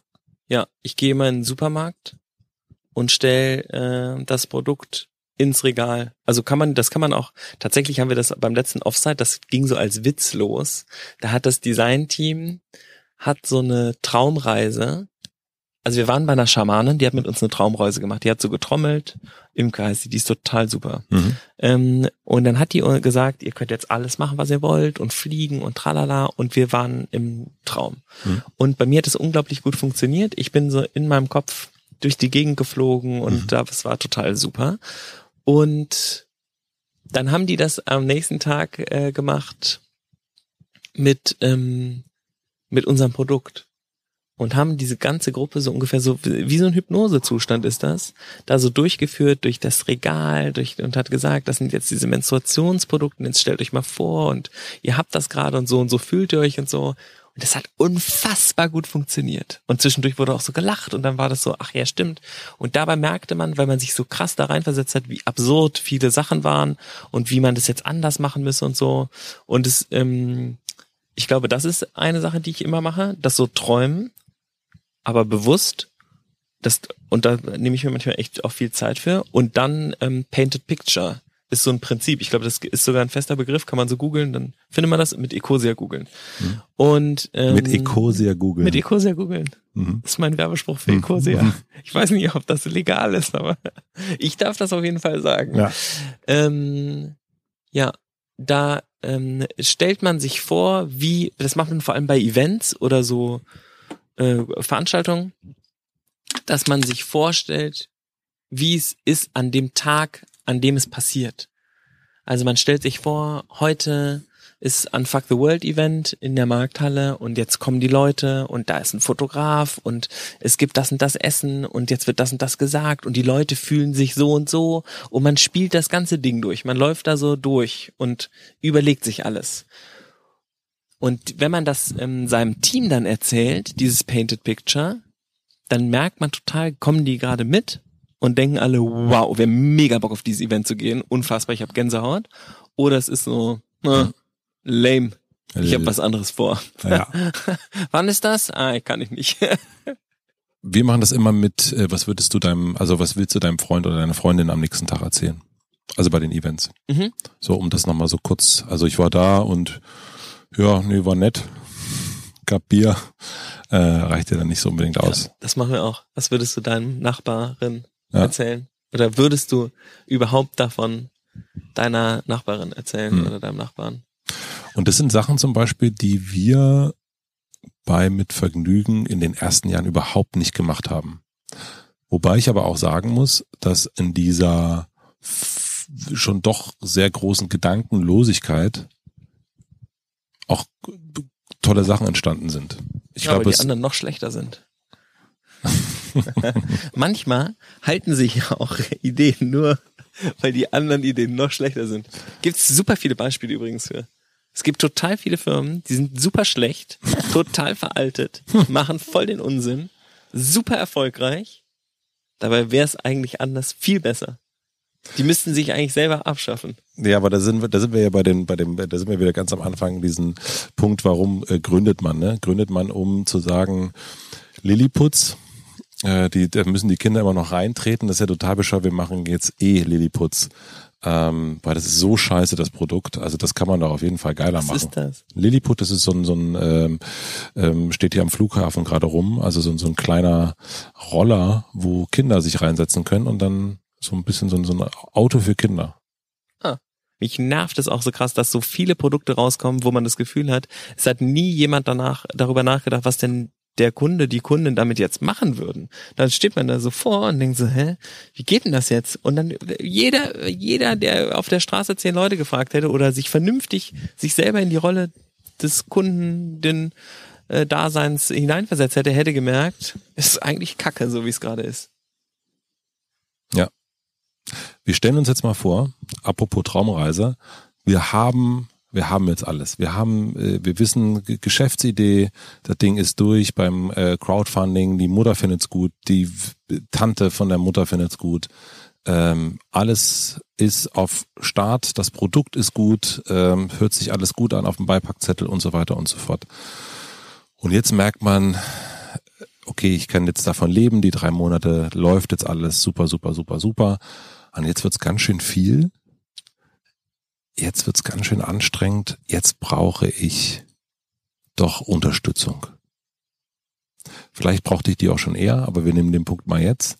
Speaker 1: Ja, ich gehe mal in den Supermarkt und stell äh, das Produkt ins Regal. Also kann man, das kann man auch, tatsächlich haben wir das beim letzten Offsite, das ging so als Witz los. Da hat das Designteam, hat so eine Traumreise. Also wir waren bei einer Schamanin, die hat mit uns eine Traumreise gemacht. Die hat so getrommelt. Imke heißt die, die ist total super.
Speaker 2: Mhm.
Speaker 1: Ähm, und dann hat die gesagt, ihr könnt jetzt alles machen, was ihr wollt und fliegen und tralala. Und wir waren im Traum.
Speaker 2: Mhm.
Speaker 1: Und bei mir hat es unglaublich gut funktioniert. Ich bin so in meinem Kopf durch die Gegend geflogen und
Speaker 2: Mhm.
Speaker 1: das war total super. Und dann haben die das am nächsten Tag äh, gemacht mit, ähm, mit unserem Produkt. Und haben diese ganze Gruppe so ungefähr so, wie so ein Hypnosezustand ist das, da so durchgeführt durch das Regal, durch, und hat gesagt, das sind jetzt diese Menstruationsprodukte, jetzt stellt euch mal vor und ihr habt das gerade und so und so fühlt ihr euch und so. Und das hat unfassbar gut funktioniert. Und zwischendurch wurde auch so gelacht und dann war das so, ach ja, stimmt. Und dabei merkte man, weil man sich so krass da reinversetzt hat, wie absurd viele Sachen waren und wie man das jetzt anders machen müsse und so. Und es, ähm, ich glaube, das ist eine Sache, die ich immer mache, das so träumen, aber bewusst. Das, und da nehme ich mir manchmal echt auch viel Zeit für. Und dann ähm, Painted Picture ist so ein Prinzip. Ich glaube, das ist sogar ein fester Begriff, kann man so googeln, dann findet man das mit Ecosia googeln. Und ähm,
Speaker 2: Mit Ecosia Google.
Speaker 1: mit Ecosia googeln.
Speaker 2: Mhm.
Speaker 1: Das ist mein Werbespruch für Ecosia. [LAUGHS] Ich weiß nicht, ob das legal ist, aber [LAUGHS] ich darf das auf jeden Fall sagen.
Speaker 2: Ja.
Speaker 1: Ähm, ja, da ähm, stellt man sich vor, wie, das macht man vor allem bei Events oder so äh, Veranstaltungen, dass man sich vorstellt, wie es ist an dem Tag, an dem es passiert. Also man stellt sich vor, heute ist ein Fuck the World Event in der Markthalle und jetzt kommen die Leute und da ist ein Fotograf und es gibt das und das Essen und jetzt wird das und das gesagt und die Leute fühlen sich so und so und man spielt das ganze Ding durch. Man läuft da so durch und überlegt sich alles. Und wenn man das ähm, seinem Team dann erzählt, dieses Painted Picture, dann merkt man total, kommen die gerade mit und denken alle, wow, wir haben mega Bock auf dieses Event zu gehen, unfassbar, ich habe Gänsehaut. Oder es ist so, äh, lame, ich habe was anderes vor.
Speaker 2: Ja. [LAUGHS]
Speaker 1: Wann ist das? Ah, kann ich nicht. [LAUGHS]
Speaker 2: Wir machen das immer mit, äh, was würdest du deinem, also was willst du deinem Freund oder deiner Freundin am nächsten Tag erzählen? Also bei den Events.
Speaker 1: Mhm.
Speaker 2: So, um das nochmal so kurz, also ich war da und ja, nee, war nett. Gab Bier. Äh, reichte dann nicht so unbedingt aus.
Speaker 1: Das machen wir auch. Was würdest du deinem Nachbarin
Speaker 2: Ja.
Speaker 1: erzählen? Oder würdest du überhaupt davon deiner Nachbarin erzählen
Speaker 2: Hm.
Speaker 1: oder deinem Nachbarn?
Speaker 2: Und das sind Sachen zum Beispiel, die wir bei Mit Vergnügen in den ersten Jahren überhaupt nicht gemacht haben. Wobei ich aber auch sagen muss, dass in dieser schon doch sehr großen Gedankenlosigkeit auch tolle Sachen entstanden sind. Ich
Speaker 1: ja,
Speaker 2: glaube,
Speaker 1: die
Speaker 2: es,
Speaker 1: anderen noch schlechter sind. [LAUGHS] [LAUGHS] Manchmal halten sich auch Ideen nur, weil die anderen Ideen noch schlechter sind. Gibt es super viele Beispiele übrigens für. Es gibt total viele Firmen, die sind super schlecht, total veraltet, machen voll den Unsinn, super erfolgreich. Dabei wäre es eigentlich anders viel besser. Die müssten sich eigentlich selber abschaffen.
Speaker 2: Ja, aber da sind wir, da sind wir ja bei den, bei dem, da sind wir wieder ganz am Anfang diesen Punkt, warum äh, gründet man, ne? Gründet man, um zu sagen, Lilliputz, äh, die, da müssen die Kinder immer noch reintreten, das ist ja total bescheuert, wir machen jetzt eh Lilliputz. Ähm, weil das ist so scheiße, das Produkt. Also das kann man doch auf jeden Fall geiler
Speaker 1: Was
Speaker 2: machen.
Speaker 1: ist das?
Speaker 2: Lilliput, das ist so ein, so ein ähm, ähm, steht hier am Flughafen gerade rum, also so, ein- so ein kleiner Roller, wo Kinder sich reinsetzen können und dann so ein bisschen so ein, so ein Auto für Kinder.
Speaker 1: Mich nervt es auch so krass, dass so viele Produkte rauskommen, wo man das Gefühl hat, es hat nie jemand danach darüber nachgedacht, was denn der Kunde, die Kundin damit jetzt machen würden, dann steht man da so vor und denkt so, hä, wie geht denn das jetzt? Und dann jeder, jeder, der auf der Straße zehn Leute gefragt hätte oder sich vernünftig sich selber in die Rolle des Kunden, den äh, Daseins hineinversetzt hätte, hätte gemerkt, ist eigentlich Kacke, so wie es gerade ist.
Speaker 2: Ja. Wir stellen uns jetzt mal vor, apropos Traumreise, wir haben wir haben jetzt alles. Wir haben, äh, wir wissen Geschäftsidee, das Ding ist durch beim äh, Crowdfunding, die Mutter findet's gut, die Tante von der Mutter findet's gut. Ähm, alles ist auf Start, das Produkt ist gut, ähm, hört sich alles gut an auf dem Beipackzettel und so weiter und so fort. Und jetzt merkt man, okay, ich kann jetzt davon leben, die drei Monate läuft jetzt alles super, super, super, super. Und jetzt wird's ganz schön viel jetzt wird's ganz schön anstrengend, jetzt brauche ich doch Unterstützung. Vielleicht brauchte ich die auch schon eher, aber wir nehmen den Punkt mal jetzt.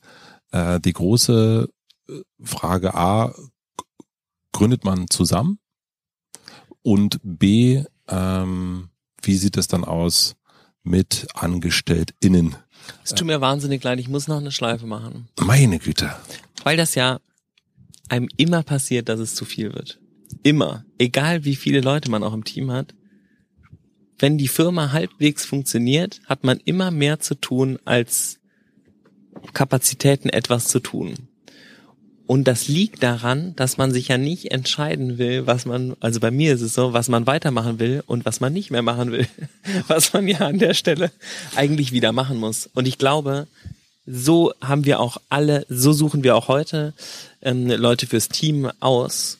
Speaker 2: Äh, die große äh, Frage A, gründet man zusammen? Und B, ähm, wie sieht es dann aus mit AngestelltInnen?
Speaker 1: Es tut mir wahnsinnig leid, ich muss noch eine Schleife machen.
Speaker 2: Meine Güte.
Speaker 1: Weil das ja einem immer passiert, dass es zu viel wird immer, egal wie viele Leute man auch im Team hat, wenn die Firma halbwegs funktioniert, hat man immer mehr zu tun als Kapazitäten etwas zu tun. Und das liegt daran, dass man sich ja nicht entscheiden will, was man, also bei mir ist es so, was man weitermachen will und was man nicht mehr machen will, [LAUGHS] was man ja an der Stelle eigentlich wieder machen muss. Und ich glaube, so haben wir auch alle, so suchen wir auch heute ähm, Leute fürs Team aus,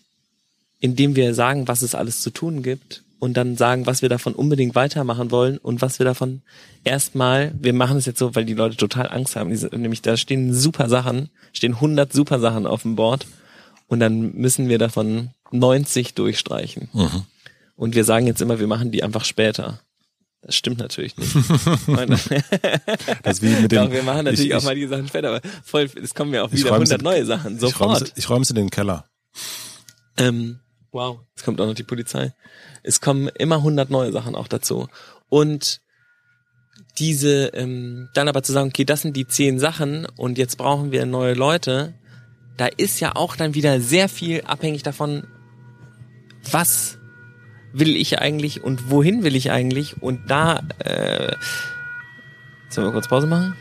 Speaker 1: indem wir sagen, was es alles zu tun gibt und dann sagen, was wir davon unbedingt weitermachen wollen und was wir davon erstmal, wir machen es jetzt so, weil die Leute total Angst haben, diese, nämlich da stehen super Sachen, stehen 100 super Sachen auf dem Board und dann müssen wir davon 90 durchstreichen. Mhm. Und wir sagen jetzt immer, wir machen die einfach später. Das stimmt natürlich nicht. [LAUGHS]
Speaker 2: das wie mit den,
Speaker 1: Doch, wir machen natürlich ich, auch mal die Sachen später, aber voll, es kommen ja auch wieder 100 neue Sachen, sofort.
Speaker 2: Ich räume sie in den Keller.
Speaker 1: Ähm, Wow, jetzt kommt auch noch die Polizei. Es kommen immer 100 neue Sachen auch dazu. Und diese, ähm, dann aber zu sagen, okay, das sind die zehn Sachen und jetzt brauchen wir neue Leute, da ist ja auch dann wieder sehr viel abhängig davon, was will ich eigentlich und wohin will ich eigentlich und da, äh, sollen wir kurz Pause machen?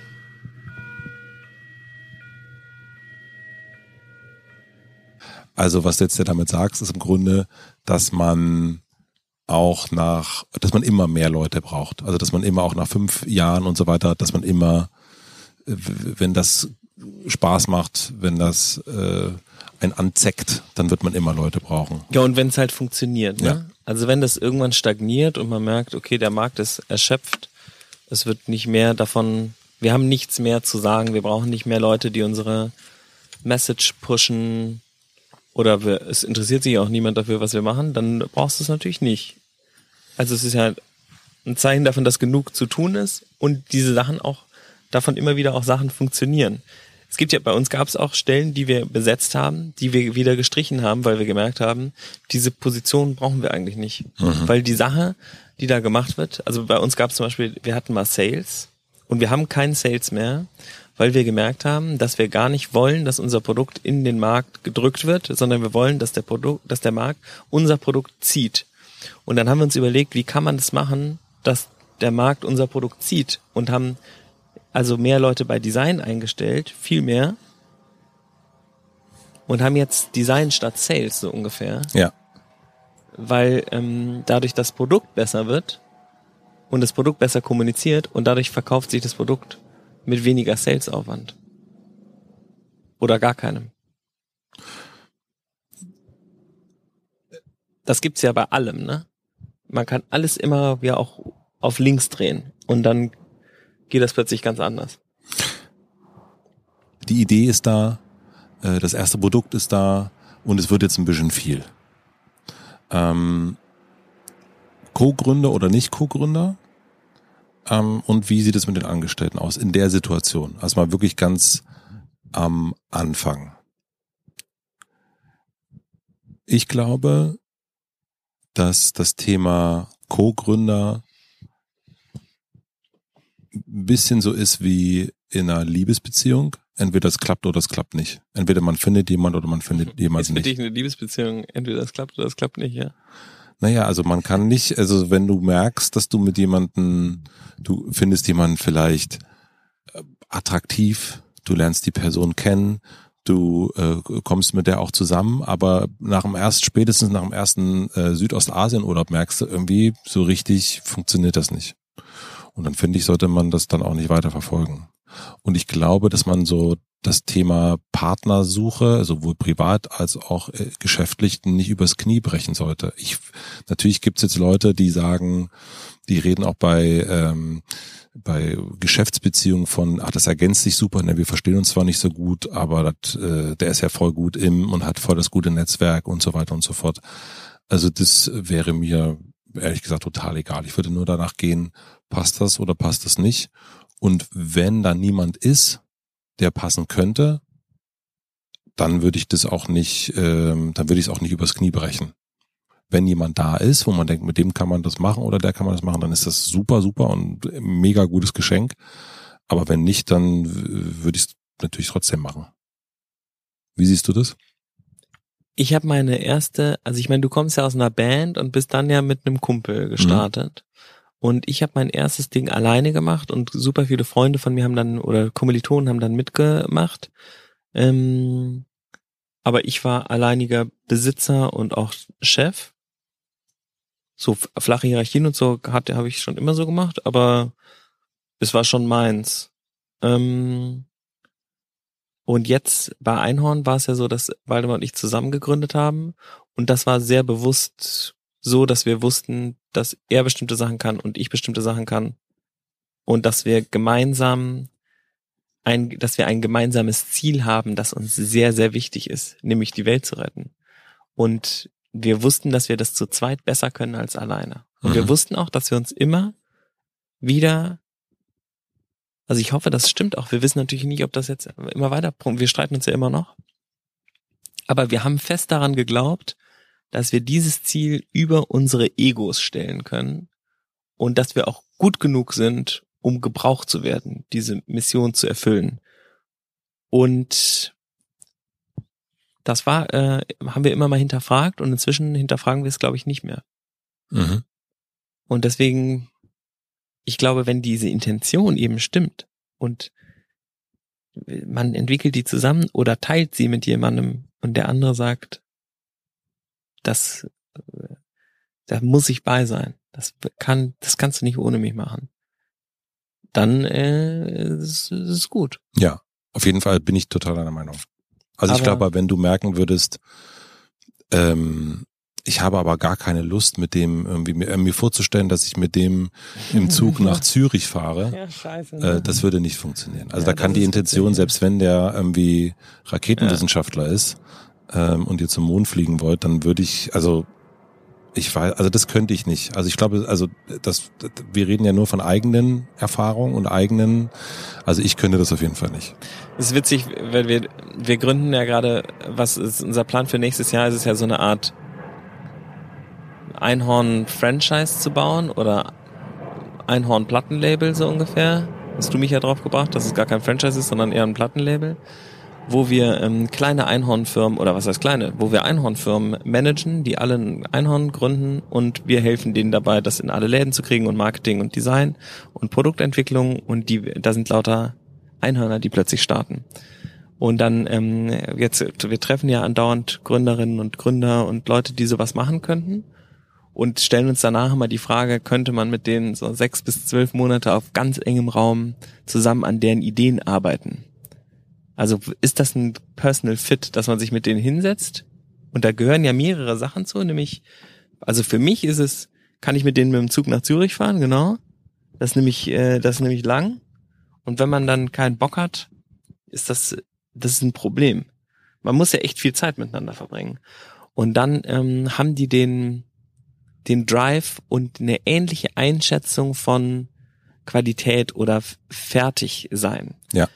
Speaker 2: Also was jetzt ja damit sagst, ist im Grunde, dass man auch nach, dass man immer mehr Leute braucht. Also dass man immer auch nach fünf Jahren und so weiter, dass man immer, wenn das Spaß macht, wenn das äh, ein anzeckt, dann wird man immer Leute brauchen.
Speaker 1: Ja, und wenn es halt funktioniert, ne? Ja. Also wenn das irgendwann stagniert und man merkt, okay, der Markt ist erschöpft, es wird nicht mehr davon, wir haben nichts mehr zu sagen, wir brauchen nicht mehr Leute, die unsere Message pushen, oder wir, es interessiert sich auch niemand dafür, was wir machen, dann brauchst du es natürlich nicht. Also es ist ja ein Zeichen davon, dass genug zu tun ist und diese Sachen auch, davon immer wieder auch Sachen funktionieren. Es gibt ja, bei uns gab es auch Stellen, die wir besetzt haben, die wir wieder gestrichen haben, weil wir gemerkt haben, diese Position brauchen wir eigentlich nicht. Mhm. Weil die Sache, die da gemacht wird, also bei uns gab es zum Beispiel, wir hatten mal Sales und wir haben keinen Sales mehr weil wir gemerkt haben, dass wir gar nicht wollen, dass unser Produkt in den Markt gedrückt wird, sondern wir wollen, dass der Produkt, dass der Markt unser Produkt zieht. Und dann haben wir uns überlegt, wie kann man das machen, dass der Markt unser Produkt zieht und haben also mehr Leute bei Design eingestellt, viel mehr und haben jetzt Design statt Sales so ungefähr.
Speaker 2: Ja.
Speaker 1: Weil ähm, dadurch das Produkt besser wird und das Produkt besser kommuniziert und dadurch verkauft sich das Produkt mit weniger Salesaufwand. Oder gar keinem. Das gibt's ja bei allem, ne? Man kann alles immer wieder auch auf links drehen und dann geht das plötzlich ganz anders.
Speaker 2: Die Idee ist da, äh, das erste Produkt ist da und es wird jetzt ein bisschen viel. Ähm, Co-Gründer oder nicht Co-Gründer? Ähm, und wie sieht es mit den Angestellten aus in der Situation? Also mal wirklich ganz am Anfang. Ich glaube, dass das Thema Co-Gründer ein bisschen so ist wie in einer Liebesbeziehung. Entweder es klappt oder es klappt nicht. Entweder man findet jemand oder man findet jemanden
Speaker 1: Ist für
Speaker 2: nicht.
Speaker 1: dich eine Liebesbeziehung, entweder es klappt oder es klappt nicht, ja.
Speaker 2: Naja, also man kann nicht, also wenn du merkst, dass du mit jemanden, du findest jemanden vielleicht äh, attraktiv, du lernst die Person kennen, du äh, kommst mit der auch zusammen, aber nach dem erst spätestens nach dem ersten äh, Südostasien-Urlaub merkst du irgendwie so richtig funktioniert das nicht. Und dann finde ich, sollte man das dann auch nicht weiter verfolgen. Und ich glaube, dass man so das Thema Partnersuche, sowohl privat als auch äh, geschäftlich, nicht übers Knie brechen sollte. Ich, natürlich gibt es jetzt Leute, die sagen, die reden auch bei, ähm, bei Geschäftsbeziehungen von, ach, das ergänzt sich super, ne, wir verstehen uns zwar nicht so gut, aber das, äh, der ist ja voll gut im und hat voll das gute Netzwerk und so weiter und so fort. Also das wäre mir ehrlich gesagt total egal. Ich würde nur danach gehen, passt das oder passt das nicht? Und wenn da niemand ist, der passen könnte, dann würde ich das auch nicht, ähm, dann würde ich es auch nicht übers Knie brechen. Wenn jemand da ist, wo man denkt, mit dem kann man das machen oder der kann man das machen, dann ist das super, super und mega gutes Geschenk. Aber wenn nicht, dann würde ich es natürlich trotzdem machen. Wie siehst du das?
Speaker 1: Ich habe meine erste, also ich meine, du kommst ja aus einer Band und bist dann ja mit einem Kumpel gestartet. Und ich habe mein erstes Ding alleine gemacht und super viele Freunde von mir haben dann oder Kommilitonen haben dann mitgemacht. Ähm, aber ich war alleiniger Besitzer und auch Chef. So flache Hierarchien und so hatte habe ich schon immer so gemacht, aber es war schon meins. Ähm, und jetzt bei Einhorn war es ja so, dass Waldemar und ich zusammen gegründet haben. Und das war sehr bewusst so, dass wir wussten, dass er bestimmte Sachen kann und ich bestimmte Sachen kann. Und dass wir gemeinsam ein, dass wir ein gemeinsames Ziel haben, das uns sehr, sehr wichtig ist, nämlich die Welt zu retten. Und wir wussten, dass wir das zu zweit besser können als alleine. Und wir
Speaker 2: Mhm.
Speaker 1: wussten auch, dass wir uns immer wieder also ich hoffe, das stimmt auch. Wir wissen natürlich nicht, ob das jetzt immer weiter, wir streiten uns ja immer noch. Aber wir haben fest daran geglaubt, dass wir dieses Ziel über unsere Egos stellen können und dass wir auch gut genug sind, um gebraucht zu werden, diese Mission zu erfüllen. Und das war, äh, haben wir immer mal hinterfragt und inzwischen hinterfragen wir es, glaube ich, nicht mehr.
Speaker 2: Mhm.
Speaker 1: Und deswegen, ich glaube, wenn diese Intention eben stimmt und man entwickelt die zusammen oder teilt sie mit jemandem und der andere sagt, das, äh, da muss ich bei sein. Das kann, das kannst du nicht ohne mich machen. Dann äh, ist es gut.
Speaker 2: Ja, auf jeden Fall bin ich total deiner Meinung. Also ich
Speaker 1: Aber-
Speaker 2: glaube, wenn du merken würdest, ähm, ich habe aber gar keine Lust, mit dem irgendwie mir, äh, mir vorzustellen, dass ich mit dem im [LAUGHS] Zug nach Zürich fahre.
Speaker 1: Ja, scheiße.
Speaker 2: Äh, das würde nicht funktionieren. Also
Speaker 1: Ja,
Speaker 2: da kann die Intention,
Speaker 1: ja.
Speaker 2: selbst wenn der irgendwie Raketenwissenschaftler ist ähm, und ihr zum Mond fliegen wollt, dann würde ich, also ich weiß, also das könnte ich nicht. Also ich glaube, also das, wir reden ja nur von eigenen Erfahrungen und eigenen, also ich könnte das auf jeden Fall nicht.
Speaker 1: Es ist witzig, weil wir, wir gründen ja gerade, was ist unser Plan für nächstes Jahr? Ist es ja so eine Art Einhorn-Franchise zu bauen oder Einhorn-Plattenlabel so ungefähr. Hast du mich ja drauf gebracht, dass es gar kein Franchise ist, sondern eher ein Plattenlabel, wo wir ähm, kleine Einhornfirmen oder was heißt kleine, wo wir Einhornfirmen managen, die alle ein Einhorn gründen und wir helfen denen dabei, das in alle Läden zu kriegen und Marketing und Design und Produktentwicklung und die, da sind lauter Einhörner, die plötzlich starten. Und dann ähm, jetzt, wir treffen ja andauernd Gründerinnen und Gründer und Leute, die sowas machen könnten und stellen uns danach immer die Frage, könnte man mit denen so sechs bis zwölf Monate auf ganz engem Raum zusammen an deren Ideen arbeiten? Also ist das ein Personal Fit, dass man sich mit denen hinsetzt? Und da gehören ja mehrere Sachen zu, nämlich, also für mich ist es, kann ich mit denen mit dem Zug nach Zürich fahren, genau. Das ist nämlich, äh, das ist nämlich lang. Und wenn man dann keinen Bock hat, ist das, das ist ein Problem. Man muss ja echt viel Zeit miteinander verbringen. Und dann ähm, haben die den, den Drive und eine ähnliche Einschätzung von Qualität oder fertig sein.
Speaker 2: Ja.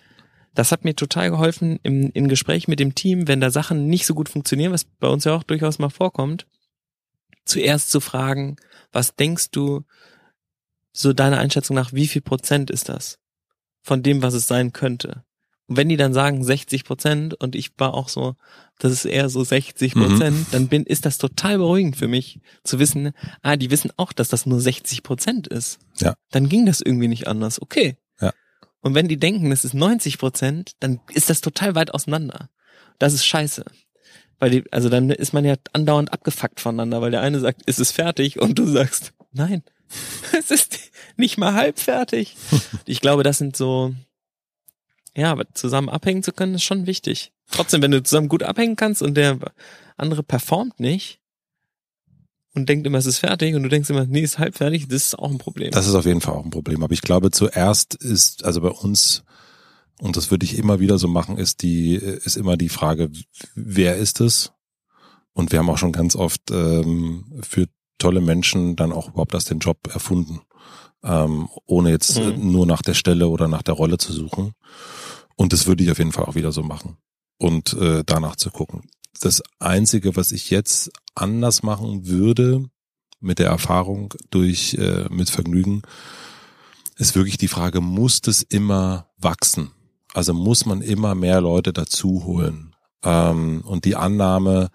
Speaker 1: Das hat mir total geholfen im, im Gespräch mit dem Team, wenn da Sachen nicht so gut funktionieren, was bei uns ja auch durchaus mal vorkommt, zuerst zu fragen, was denkst du, so deiner Einschätzung nach, wie viel Prozent ist das von dem, was es sein könnte? Und wenn die dann sagen 60 Prozent und ich war auch so, das ist eher so 60 Prozent, mhm. dann bin, ist das total beruhigend für mich zu wissen, ah, die wissen auch, dass das nur 60 Prozent ist.
Speaker 2: Ja.
Speaker 1: Dann ging das irgendwie nicht anders. Okay. Und wenn die denken, es ist 90 Prozent, dann ist das total weit auseinander. Das ist scheiße. Weil die, also dann ist man ja andauernd abgefuckt voneinander, weil der eine sagt, ist es fertig und du sagst, nein, [LAUGHS] es ist nicht mal halb fertig. [LAUGHS] Ich glaube, das sind so, ja, aber zusammen abhängen zu können, ist schon wichtig. Trotzdem, wenn du zusammen gut abhängen kannst und der andere performt nicht und denkt immer, es ist fertig und du denkst immer, nee, ist halb fertig, das ist auch ein Problem.
Speaker 2: Das ist auf jeden Fall auch ein Problem. Aber ich glaube, zuerst ist, also bei uns, und das würde ich immer wieder so machen, ist die, ist immer die Frage, wer ist es? Und wir haben auch schon ganz oft ähm, für tolle Menschen dann auch überhaupt erst den Job erfunden, ähm, ohne jetzt mhm. nur nach der Stelle oder nach der Rolle zu suchen. Und das würde ich auf jeden Fall auch wieder so machen und äh, danach zu gucken. Das Einzige, was ich jetzt anders machen würde mit der Erfahrung durch äh, mit Vergnügen, ist wirklich die Frage, muss das immer wachsen? Also muss man immer mehr Leute dazu holen? Ähm, und die Annahme,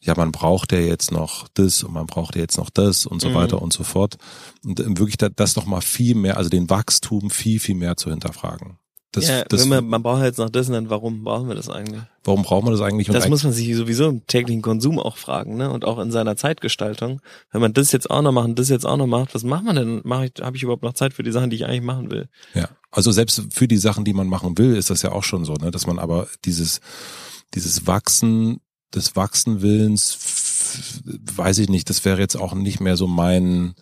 Speaker 2: ja, man braucht ja jetzt noch das und man braucht ja jetzt noch das und so mhm. weiter und so fort. Und wirklich das noch mal viel mehr, also den Wachstum viel, viel mehr zu hinterfragen.
Speaker 1: Das, ja, das, man, man braucht jetzt noch das, dann warum brauchen wir das eigentlich?
Speaker 2: Warum braucht man das eigentlich?
Speaker 1: Und das muss man sich sowieso im täglichen Konsum auch fragen, ne? Und auch in seiner Zeitgestaltung. Wenn man das jetzt auch noch macht und das jetzt auch noch macht, was macht man denn? Mach ich, habe ich überhaupt noch Zeit für die Sachen, die ich eigentlich machen will?
Speaker 2: Ja, also selbst für die Sachen, die man machen will, ist das ja auch schon so, ne? Dass man aber dieses, dieses Wachsen des Wachsenwillens, weiß ich nicht, das wäre jetzt auch nicht mehr so mein,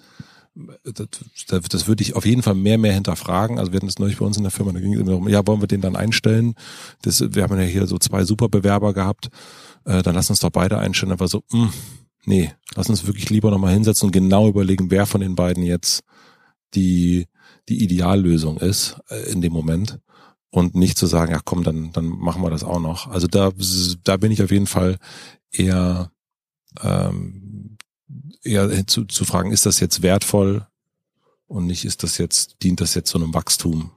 Speaker 2: das, das würde ich auf jeden Fall mehr, mehr hinterfragen. Also wir hatten das neulich bei uns in der Firma, da ging es immer darum, ja, wollen wir den dann einstellen? Das, wir haben ja hier so zwei super Bewerber gehabt, äh, dann lass uns doch beide einstellen. War so, mh, hm, nee, lass uns wirklich lieber nochmal hinsetzen und genau überlegen, wer von den beiden jetzt die, die Ideallösung ist äh, in dem Moment. Und nicht zu sagen, ja komm, dann, dann machen wir das auch noch. Also da, da bin ich auf jeden Fall eher ähm, eher zu, zu fragen, ist das jetzt wertvoll und nicht, ist das jetzt, dient das jetzt zu einem Wachstum?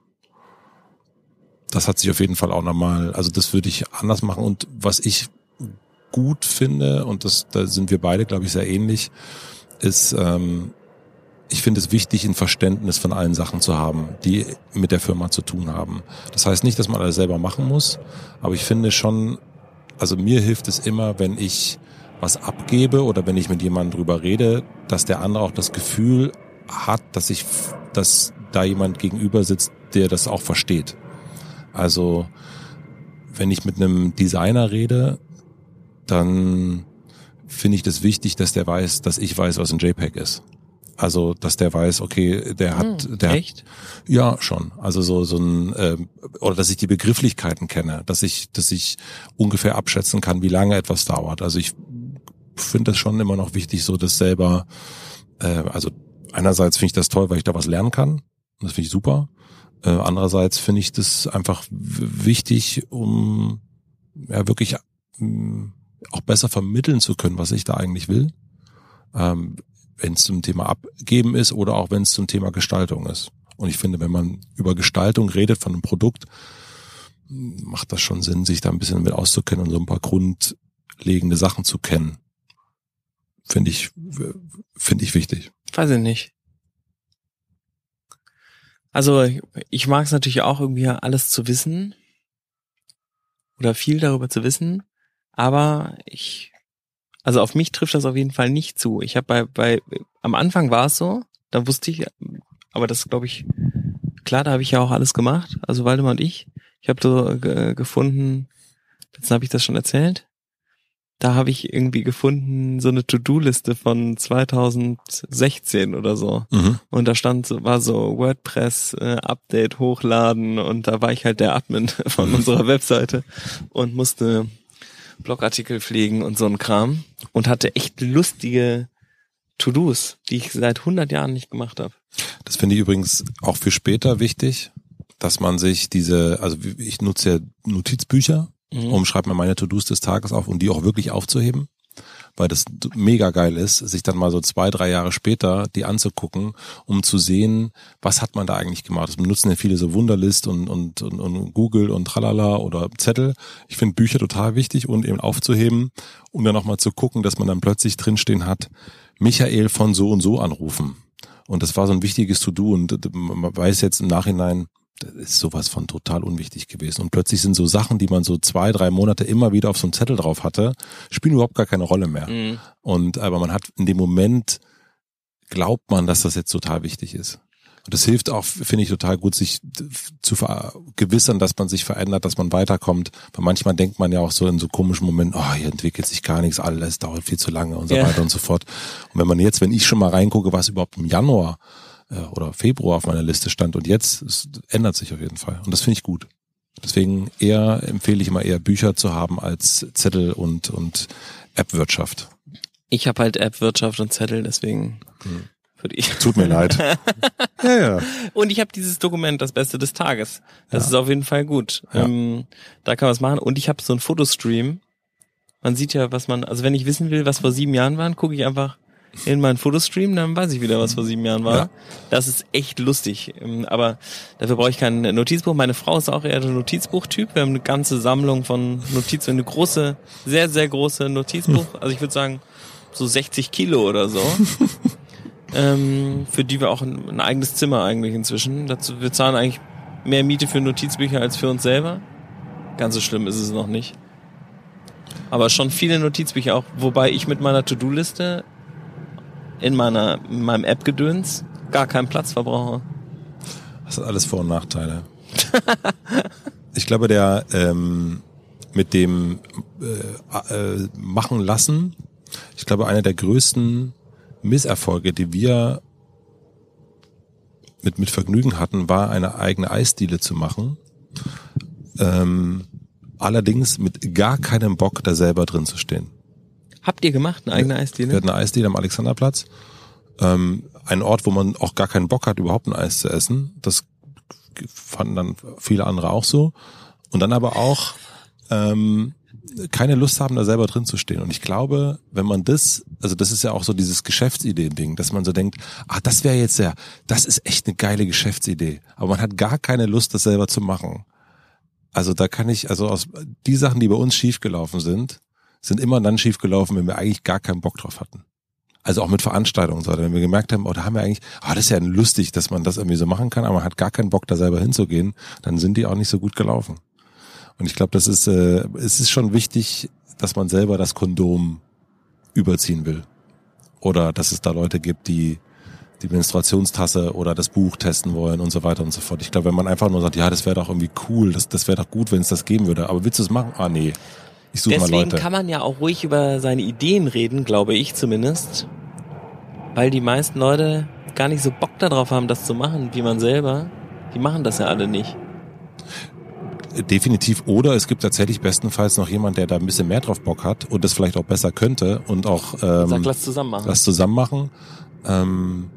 Speaker 2: Das hat sich auf jeden Fall auch nochmal, also das würde ich anders machen. Und was ich gut finde, und das, da sind wir beide, glaube ich, sehr ähnlich, ist, ähm, ich finde es wichtig, ein Verständnis von allen Sachen zu haben, die mit der Firma zu tun haben. Das heißt nicht, dass man alles selber machen muss, aber ich finde schon, also mir hilft es immer, wenn ich was abgebe oder wenn ich mit jemandem drüber rede, dass der andere auch das Gefühl hat, dass ich, dass da jemand gegenüber sitzt, der das auch versteht. Also, wenn ich mit einem Designer rede, dann finde ich das wichtig, dass der weiß, dass ich weiß, was ein JPEG ist. Also, dass der weiß, okay, der hat, hm, der
Speaker 1: echt?
Speaker 2: hat, ja schon. Also so so ein äh, oder dass ich die Begrifflichkeiten kenne, dass ich, dass ich ungefähr abschätzen kann, wie lange etwas dauert. Also ich finde das schon immer noch wichtig, so das selber, äh, also einerseits finde ich das toll, weil ich da was lernen kann. Das finde ich super. Äh, andererseits finde ich das einfach wichtig, um ja wirklich ähm, auch besser vermitteln zu können, was ich da eigentlich will. Ähm, wenn es zum Thema Abgeben ist oder auch wenn es zum Thema Gestaltung ist. Und ich finde, wenn man über Gestaltung redet von einem Produkt, macht das schon Sinn, sich da ein bisschen mit auszukennen und so ein paar grundlegende Sachen zu kennen finde ich, finde ich wichtig.
Speaker 1: Weiß ich nicht. Also ich mag es natürlich auch irgendwie alles zu wissen oder viel darüber zu wissen, aber ich, also auf mich trifft das auf jeden Fall nicht zu. Ich habe bei, bei, am Anfang war es so, da wusste ich, aber das glaube ich, klar, da habe ich ja auch alles gemacht, also Waldemar und ich. Ich habe so gefunden, jetzt habe ich das schon erzählt, da habe ich irgendwie gefunden so eine To-Do-Liste von 2016 oder so. Mhm. Und da stand so, war so WordPress äh, Update hochladen und da war ich halt der Admin [LAUGHS] von mhm. unserer Webseite und musste Blogartikel pflegen und so ein Kram und hatte echt lustige To-Dos, die ich seit 100 Jahren nicht gemacht habe.
Speaker 2: Das finde ich übrigens auch für später wichtig, dass man sich diese, also ich nutze ja Notizbücher mhm. und schreibe mir meine To-Dos des Tages auf, um die auch wirklich aufzuheben. weil das mega geil ist, sich dann mal so zwei, drei Jahre später die anzugucken, um zu sehen, was hat man da eigentlich gemacht. Das benutzen ja viele so Wunderlist und, und, und, und Google und Tralala oder Zettel. Ich finde Bücher total wichtig und eben aufzuheben und dann nochmal zu gucken, dass man dann plötzlich drinstehen hat, Michael von so und so anrufen. Und das war so ein wichtiges To-Do und man weiß jetzt im Nachhinein, das ist sowas von total unwichtig gewesen. Und plötzlich sind so Sachen, die man so zwei, drei Monate immer wieder auf so einem Zettel drauf hatte, spielen überhaupt gar keine Rolle mehr. Mhm. Und aber man hat in dem Moment glaubt man, dass das jetzt total wichtig ist. Und das hilft auch, finde ich, total gut, sich zu vergewissern, dass man sich verändert, dass man weiterkommt. Weil manchmal denkt man ja auch so in so komischen Momenten, oh, hier entwickelt sich gar nichts, alles dauert viel zu lange und so ja. weiter und so fort. Und wenn man jetzt, wenn ich schon mal reingucke, was überhaupt im Januar äh, oder Februar auf meiner Liste stand und jetzt, es ändert sich auf jeden Fall. Und das finde ich gut. Deswegen eher empfehle ich immer eher Bücher zu haben als Zettel und, und App-Wirtschaft.
Speaker 1: Ich habe halt App-Wirtschaft und Zettel, deswegen hm.
Speaker 2: Tut mir leid. [LAUGHS]
Speaker 1: ja, ja. Und ich habe dieses Dokument, das Beste des Tages. Das ja. ist auf jeden Fall gut. Ja. Ähm, da kann man es machen. Und ich habe so einen Fotostream. Man sieht ja, was man, also wenn ich wissen will, was vor sieben Jahren waren, gucke ich einfach in meinen Fotostream, dann weiß ich wieder, was vor sieben Jahren war. Ja. Das ist echt lustig. Ähm, aber dafür brauche ich kein Notizbuch. Meine Frau ist auch eher der Notizbuchtyp. Wir haben eine ganze Sammlung von Notizen, eine große, sehr, sehr große Notizbuch. Also ich würde sagen, so 60 Kilo oder so. [LAUGHS] ähm, für die wir auch ein, ein, eigenes Zimmer eigentlich inzwischen. Dazu, wir zahlen eigentlich mehr Miete für Notizbücher als für uns selber. Ganz so schlimm ist es noch nicht. Aber schon viele Notizbücher auch, wobei ich mit meiner To-Do-Liste in meiner in meinem App-Gedöns gar keinen Platz verbrauche.
Speaker 2: Das hat alles Vor- und Nachteile. [LAUGHS] ich glaube, der ähm, mit dem äh, äh, machen lassen, ich glaube, einer der größten Misserfolge, die wir mit, mit Vergnügen hatten, war eine eigene Eisdiele zu machen. Ähm, allerdings mit gar keinem Bock, da selber drin zu stehen.
Speaker 1: Habt ihr gemacht, eine eigene Eisdiele?
Speaker 2: Wir hatten eine Eisdiele am Alexanderplatz. Ähm, ein Ort, wo man auch gar keinen Bock hat, überhaupt ein Eis zu essen. Das fanden dann viele andere auch so. Und dann aber auch ähm, keine Lust haben, da selber drin zu stehen. Und ich glaube, wenn man das, also das ist ja auch so dieses Geschäftsideen-Ding, dass man so denkt, ah, das wäre jetzt ja, das ist echt eine geile Geschäftsidee. Aber man hat gar keine Lust, das selber zu machen. Also da kann ich, also aus die Sachen, die bei uns schiefgelaufen sind, sind immer dann schiefgelaufen, wenn wir eigentlich gar keinen Bock drauf hatten. Also auch mit Veranstaltungen, so, wenn wir gemerkt haben, oh, da haben wir eigentlich, ah, das ist ja lustig, dass man das irgendwie so machen kann, aber man hat gar keinen Bock, da selber hinzugehen, dann sind die auch nicht so gut gelaufen. Und ich glaube, das ist, äh, es ist schon wichtig, dass man selber das Kondom überziehen will. Oder dass es da Leute gibt, die die Menstruationstasse oder das Buch testen wollen und so weiter und so fort. Ich glaube, wenn man einfach nur sagt, ja, das wäre doch irgendwie cool, das, das wäre doch gut, wenn es das geben würde, aber willst du es machen? Ah, nee. Ich suche mal Leute.
Speaker 1: Deswegen kann man ja auch ruhig über seine Ideen reden, glaube ich zumindest. Weil die meisten Leute gar nicht so Bock darauf haben, das zu machen, wie man selber. Die machen das ja alle nicht.
Speaker 2: Definitiv. Oder es gibt tatsächlich bestenfalls noch jemand, der da ein bisschen mehr drauf Bock hat und das vielleicht auch besser könnte und auch ähm,
Speaker 1: Sag, lass zusammen machen.
Speaker 2: Lass zusammen machen. Ähm,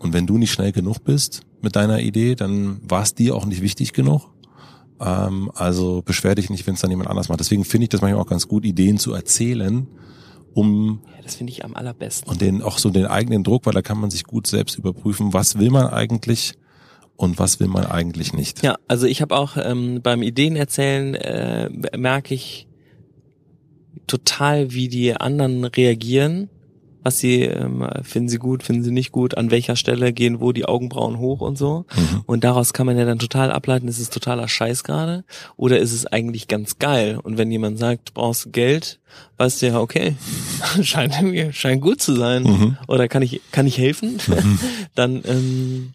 Speaker 2: und wenn du nicht schnell genug bist mit deiner Idee, dann war es dir auch nicht wichtig genug. Ähm, also beschwer dich nicht, wenn es dann jemand anders macht. Deswegen finde ich das manchmal auch ganz gut, Ideen zu erzählen, um
Speaker 1: ja, das finde ich am allerbesten.
Speaker 2: Und den auch so den eigenen Druck, weil da kann man sich gut selbst überprüfen, was will man eigentlich und was will man eigentlich nicht.
Speaker 1: Ja, also ich habe auch ähm, beim Ideenerzählen äh, merke ich total, wie die anderen reagieren was sie ähm, finden sie gut, finden sie nicht gut, an welcher Stelle gehen wo die Augenbrauen hoch und so. Mhm. Und daraus kann man ja dann total ableiten, ist es totaler Scheiß gerade oder ist es eigentlich ganz geil? Und wenn jemand sagt, du brauchst Geld, weißt du ja, okay, [LAUGHS] scheint mir scheint gut zu sein. Mhm. Oder kann ich kann ich helfen? Mhm. [LAUGHS] dann ähm,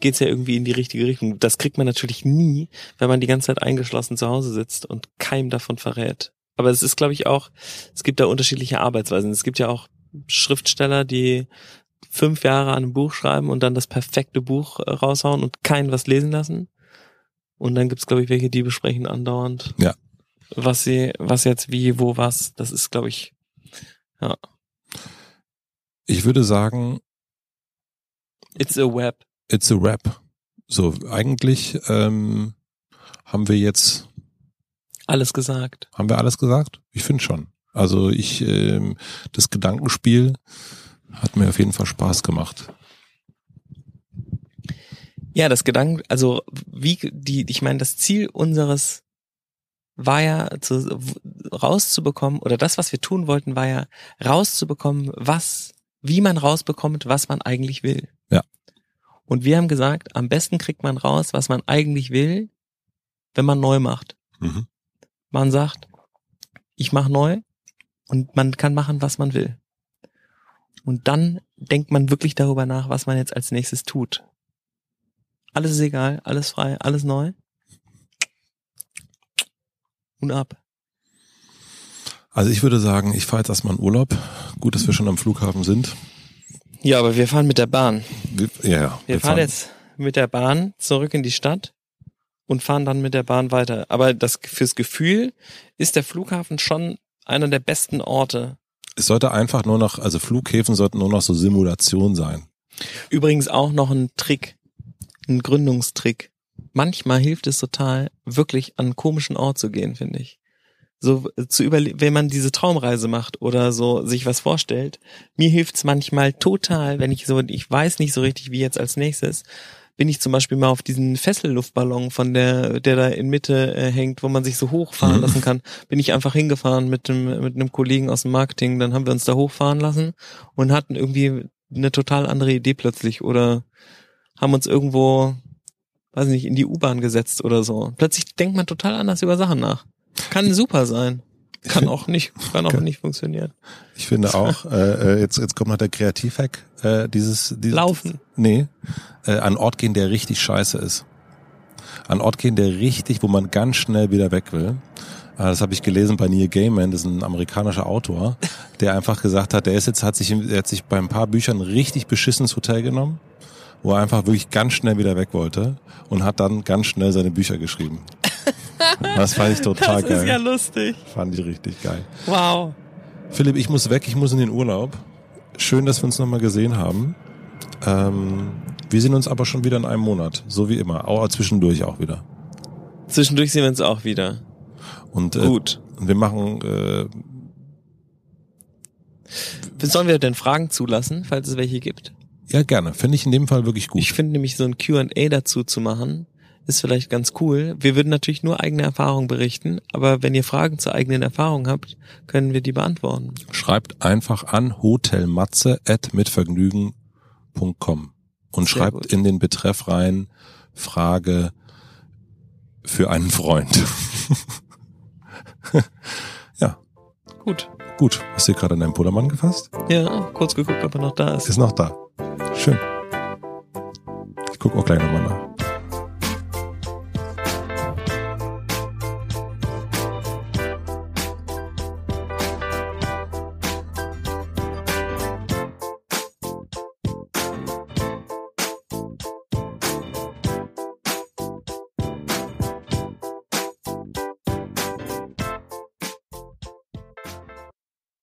Speaker 1: geht's ja irgendwie in die richtige Richtung. Das kriegt man natürlich nie, wenn man die ganze Zeit eingeschlossen zu Hause sitzt und keinem davon verrät. Aber es ist, glaube ich, auch, es gibt da unterschiedliche Arbeitsweisen. Es gibt ja auch Schriftsteller, die fünf Jahre an einem Buch schreiben und dann das perfekte Buch äh, raushauen und keinen was lesen lassen. Und dann gibt's, glaube ich, welche, die besprechen andauernd,
Speaker 2: ja.
Speaker 1: was sie, was jetzt wie, wo, was. Das ist, glaube ich, ja.
Speaker 2: Ich würde sagen,
Speaker 1: It's a web.
Speaker 2: It's a rap. So, eigentlich ähm, haben wir jetzt
Speaker 1: alles gesagt.
Speaker 2: Haben wir alles gesagt? Ich finde schon. Also ich, ähm, das Gedankenspiel hat mir auf jeden Fall Spaß gemacht.
Speaker 1: Ja, das Gedanken, also wie die, ich meine, das Ziel unseres war ja zu, rauszubekommen oder das, was wir tun wollten, war ja rauszubekommen, was, wie man rausbekommt, was man eigentlich will.
Speaker 2: Ja.
Speaker 1: Und wir haben gesagt, am besten kriegt man raus, was man eigentlich will, wenn man neu macht.
Speaker 2: Mhm.
Speaker 1: Man sagt, ich mache neu und man kann machen, was man will. Und dann denkt man wirklich darüber nach, was man jetzt als nächstes tut. Alles ist egal, alles frei, alles neu. Und ab.
Speaker 2: Also ich würde sagen, ich fahre jetzt erstmal in Urlaub. Gut, dass wir schon am Flughafen sind.
Speaker 1: Ja, aber wir fahren mit der Bahn.
Speaker 2: Wir, ja, ja.
Speaker 1: Wir, fahren, jetzt mit der Bahn zurück in die Stadt und fahren dann mit der Bahn weiter. Aber das fürs Gefühl ist der Flughafen schon einer der besten Orte.
Speaker 2: Es sollte einfach nur noch, also Flughäfen sollten nur noch so Simulation sein.
Speaker 1: Übrigens auch noch ein Trick, ein Gründungstrick. Manchmal hilft es total, wirklich an einen komischen Ort zu gehen, finde ich. So zu überlegen, wenn man diese Traumreise macht oder so sich was vorstellt. Mir hilft's manchmal total, wenn ich so, ich weiß nicht so richtig, wie jetzt als nächstes, bin ich zum Beispiel mal auf diesen Fesselluftballon von der, der da in Mitte äh, hängt, wo man sich so hochfahren lassen kann, bin ich einfach hingefahren mit dem, mit einem Kollegen aus dem Marketing, dann haben wir uns da hochfahren lassen und hatten irgendwie eine total andere Idee plötzlich oder haben uns irgendwo, weiß nicht, in die U-Bahn gesetzt oder so. Plötzlich denkt man total anders über Sachen nach. Kann super sein. Kann auch nicht, kann auch nicht funktionieren.
Speaker 2: Ich finde auch, [LAUGHS] äh, äh, jetzt, jetzt kommt noch der Kreativhack, äh, dieses, dieses
Speaker 1: Laufen.
Speaker 2: Nee, äh, an Ort gehen, der richtig scheiße ist. An Ort gehen, der richtig, wo man ganz schnell wieder weg will. Äh, Das habe ich gelesen bei Neil Gaiman, das ist ein amerikanischer Autor, der einfach gesagt hat, der ist jetzt, hat sich, er hat sich bei ein paar Büchern ein richtig beschissenes Hotel genommen, wo er einfach wirklich ganz schnell wieder weg wollte und hat dann ganz schnell seine Bücher geschrieben. [LAUGHS] Das fand ich total
Speaker 1: Das
Speaker 2: geil.
Speaker 1: ist ja lustig.
Speaker 2: Fand ich richtig geil.
Speaker 1: Wow.
Speaker 2: Philipp, ich muss weg, ich muss in den Urlaub. Schön, dass wir uns nochmal gesehen haben. Ähm, wir sehen uns aber schon wieder in einem Monat, so wie immer. Auch zwischendurch auch wieder.
Speaker 1: Zwischendurch sehen wir uns auch wieder.
Speaker 2: Und äh,
Speaker 1: Gut.
Speaker 2: und wir machen äh,
Speaker 1: Sollen wir denn Fragen zulassen, falls es welche gibt?
Speaker 2: ja gerne. Finde ich in dem Fall wirklich gut.
Speaker 1: Ich finde nämlich so ein Q&A dazu zu machen, ist vielleicht ganz cool. Wir würden natürlich nur eigene Erfahrungen berichten, aber wenn ihr Fragen zur eigenen Erfahrung habt, können wir die beantworten.
Speaker 2: Schreibt einfach an hotelmatze@mitvergnügen.com und
Speaker 1: Sehr
Speaker 2: schreibt
Speaker 1: gut.
Speaker 2: in den Betreff rein Frage für einen Freund. [LAUGHS] ja,
Speaker 1: Gut.
Speaker 2: gut. Hast du dir gerade in deinen Pullermann gefasst?
Speaker 1: Ja, kurz geguckt, ob er noch da ist.
Speaker 2: Ist noch da. Schön. Ich gucke auch gleich nochmal nach.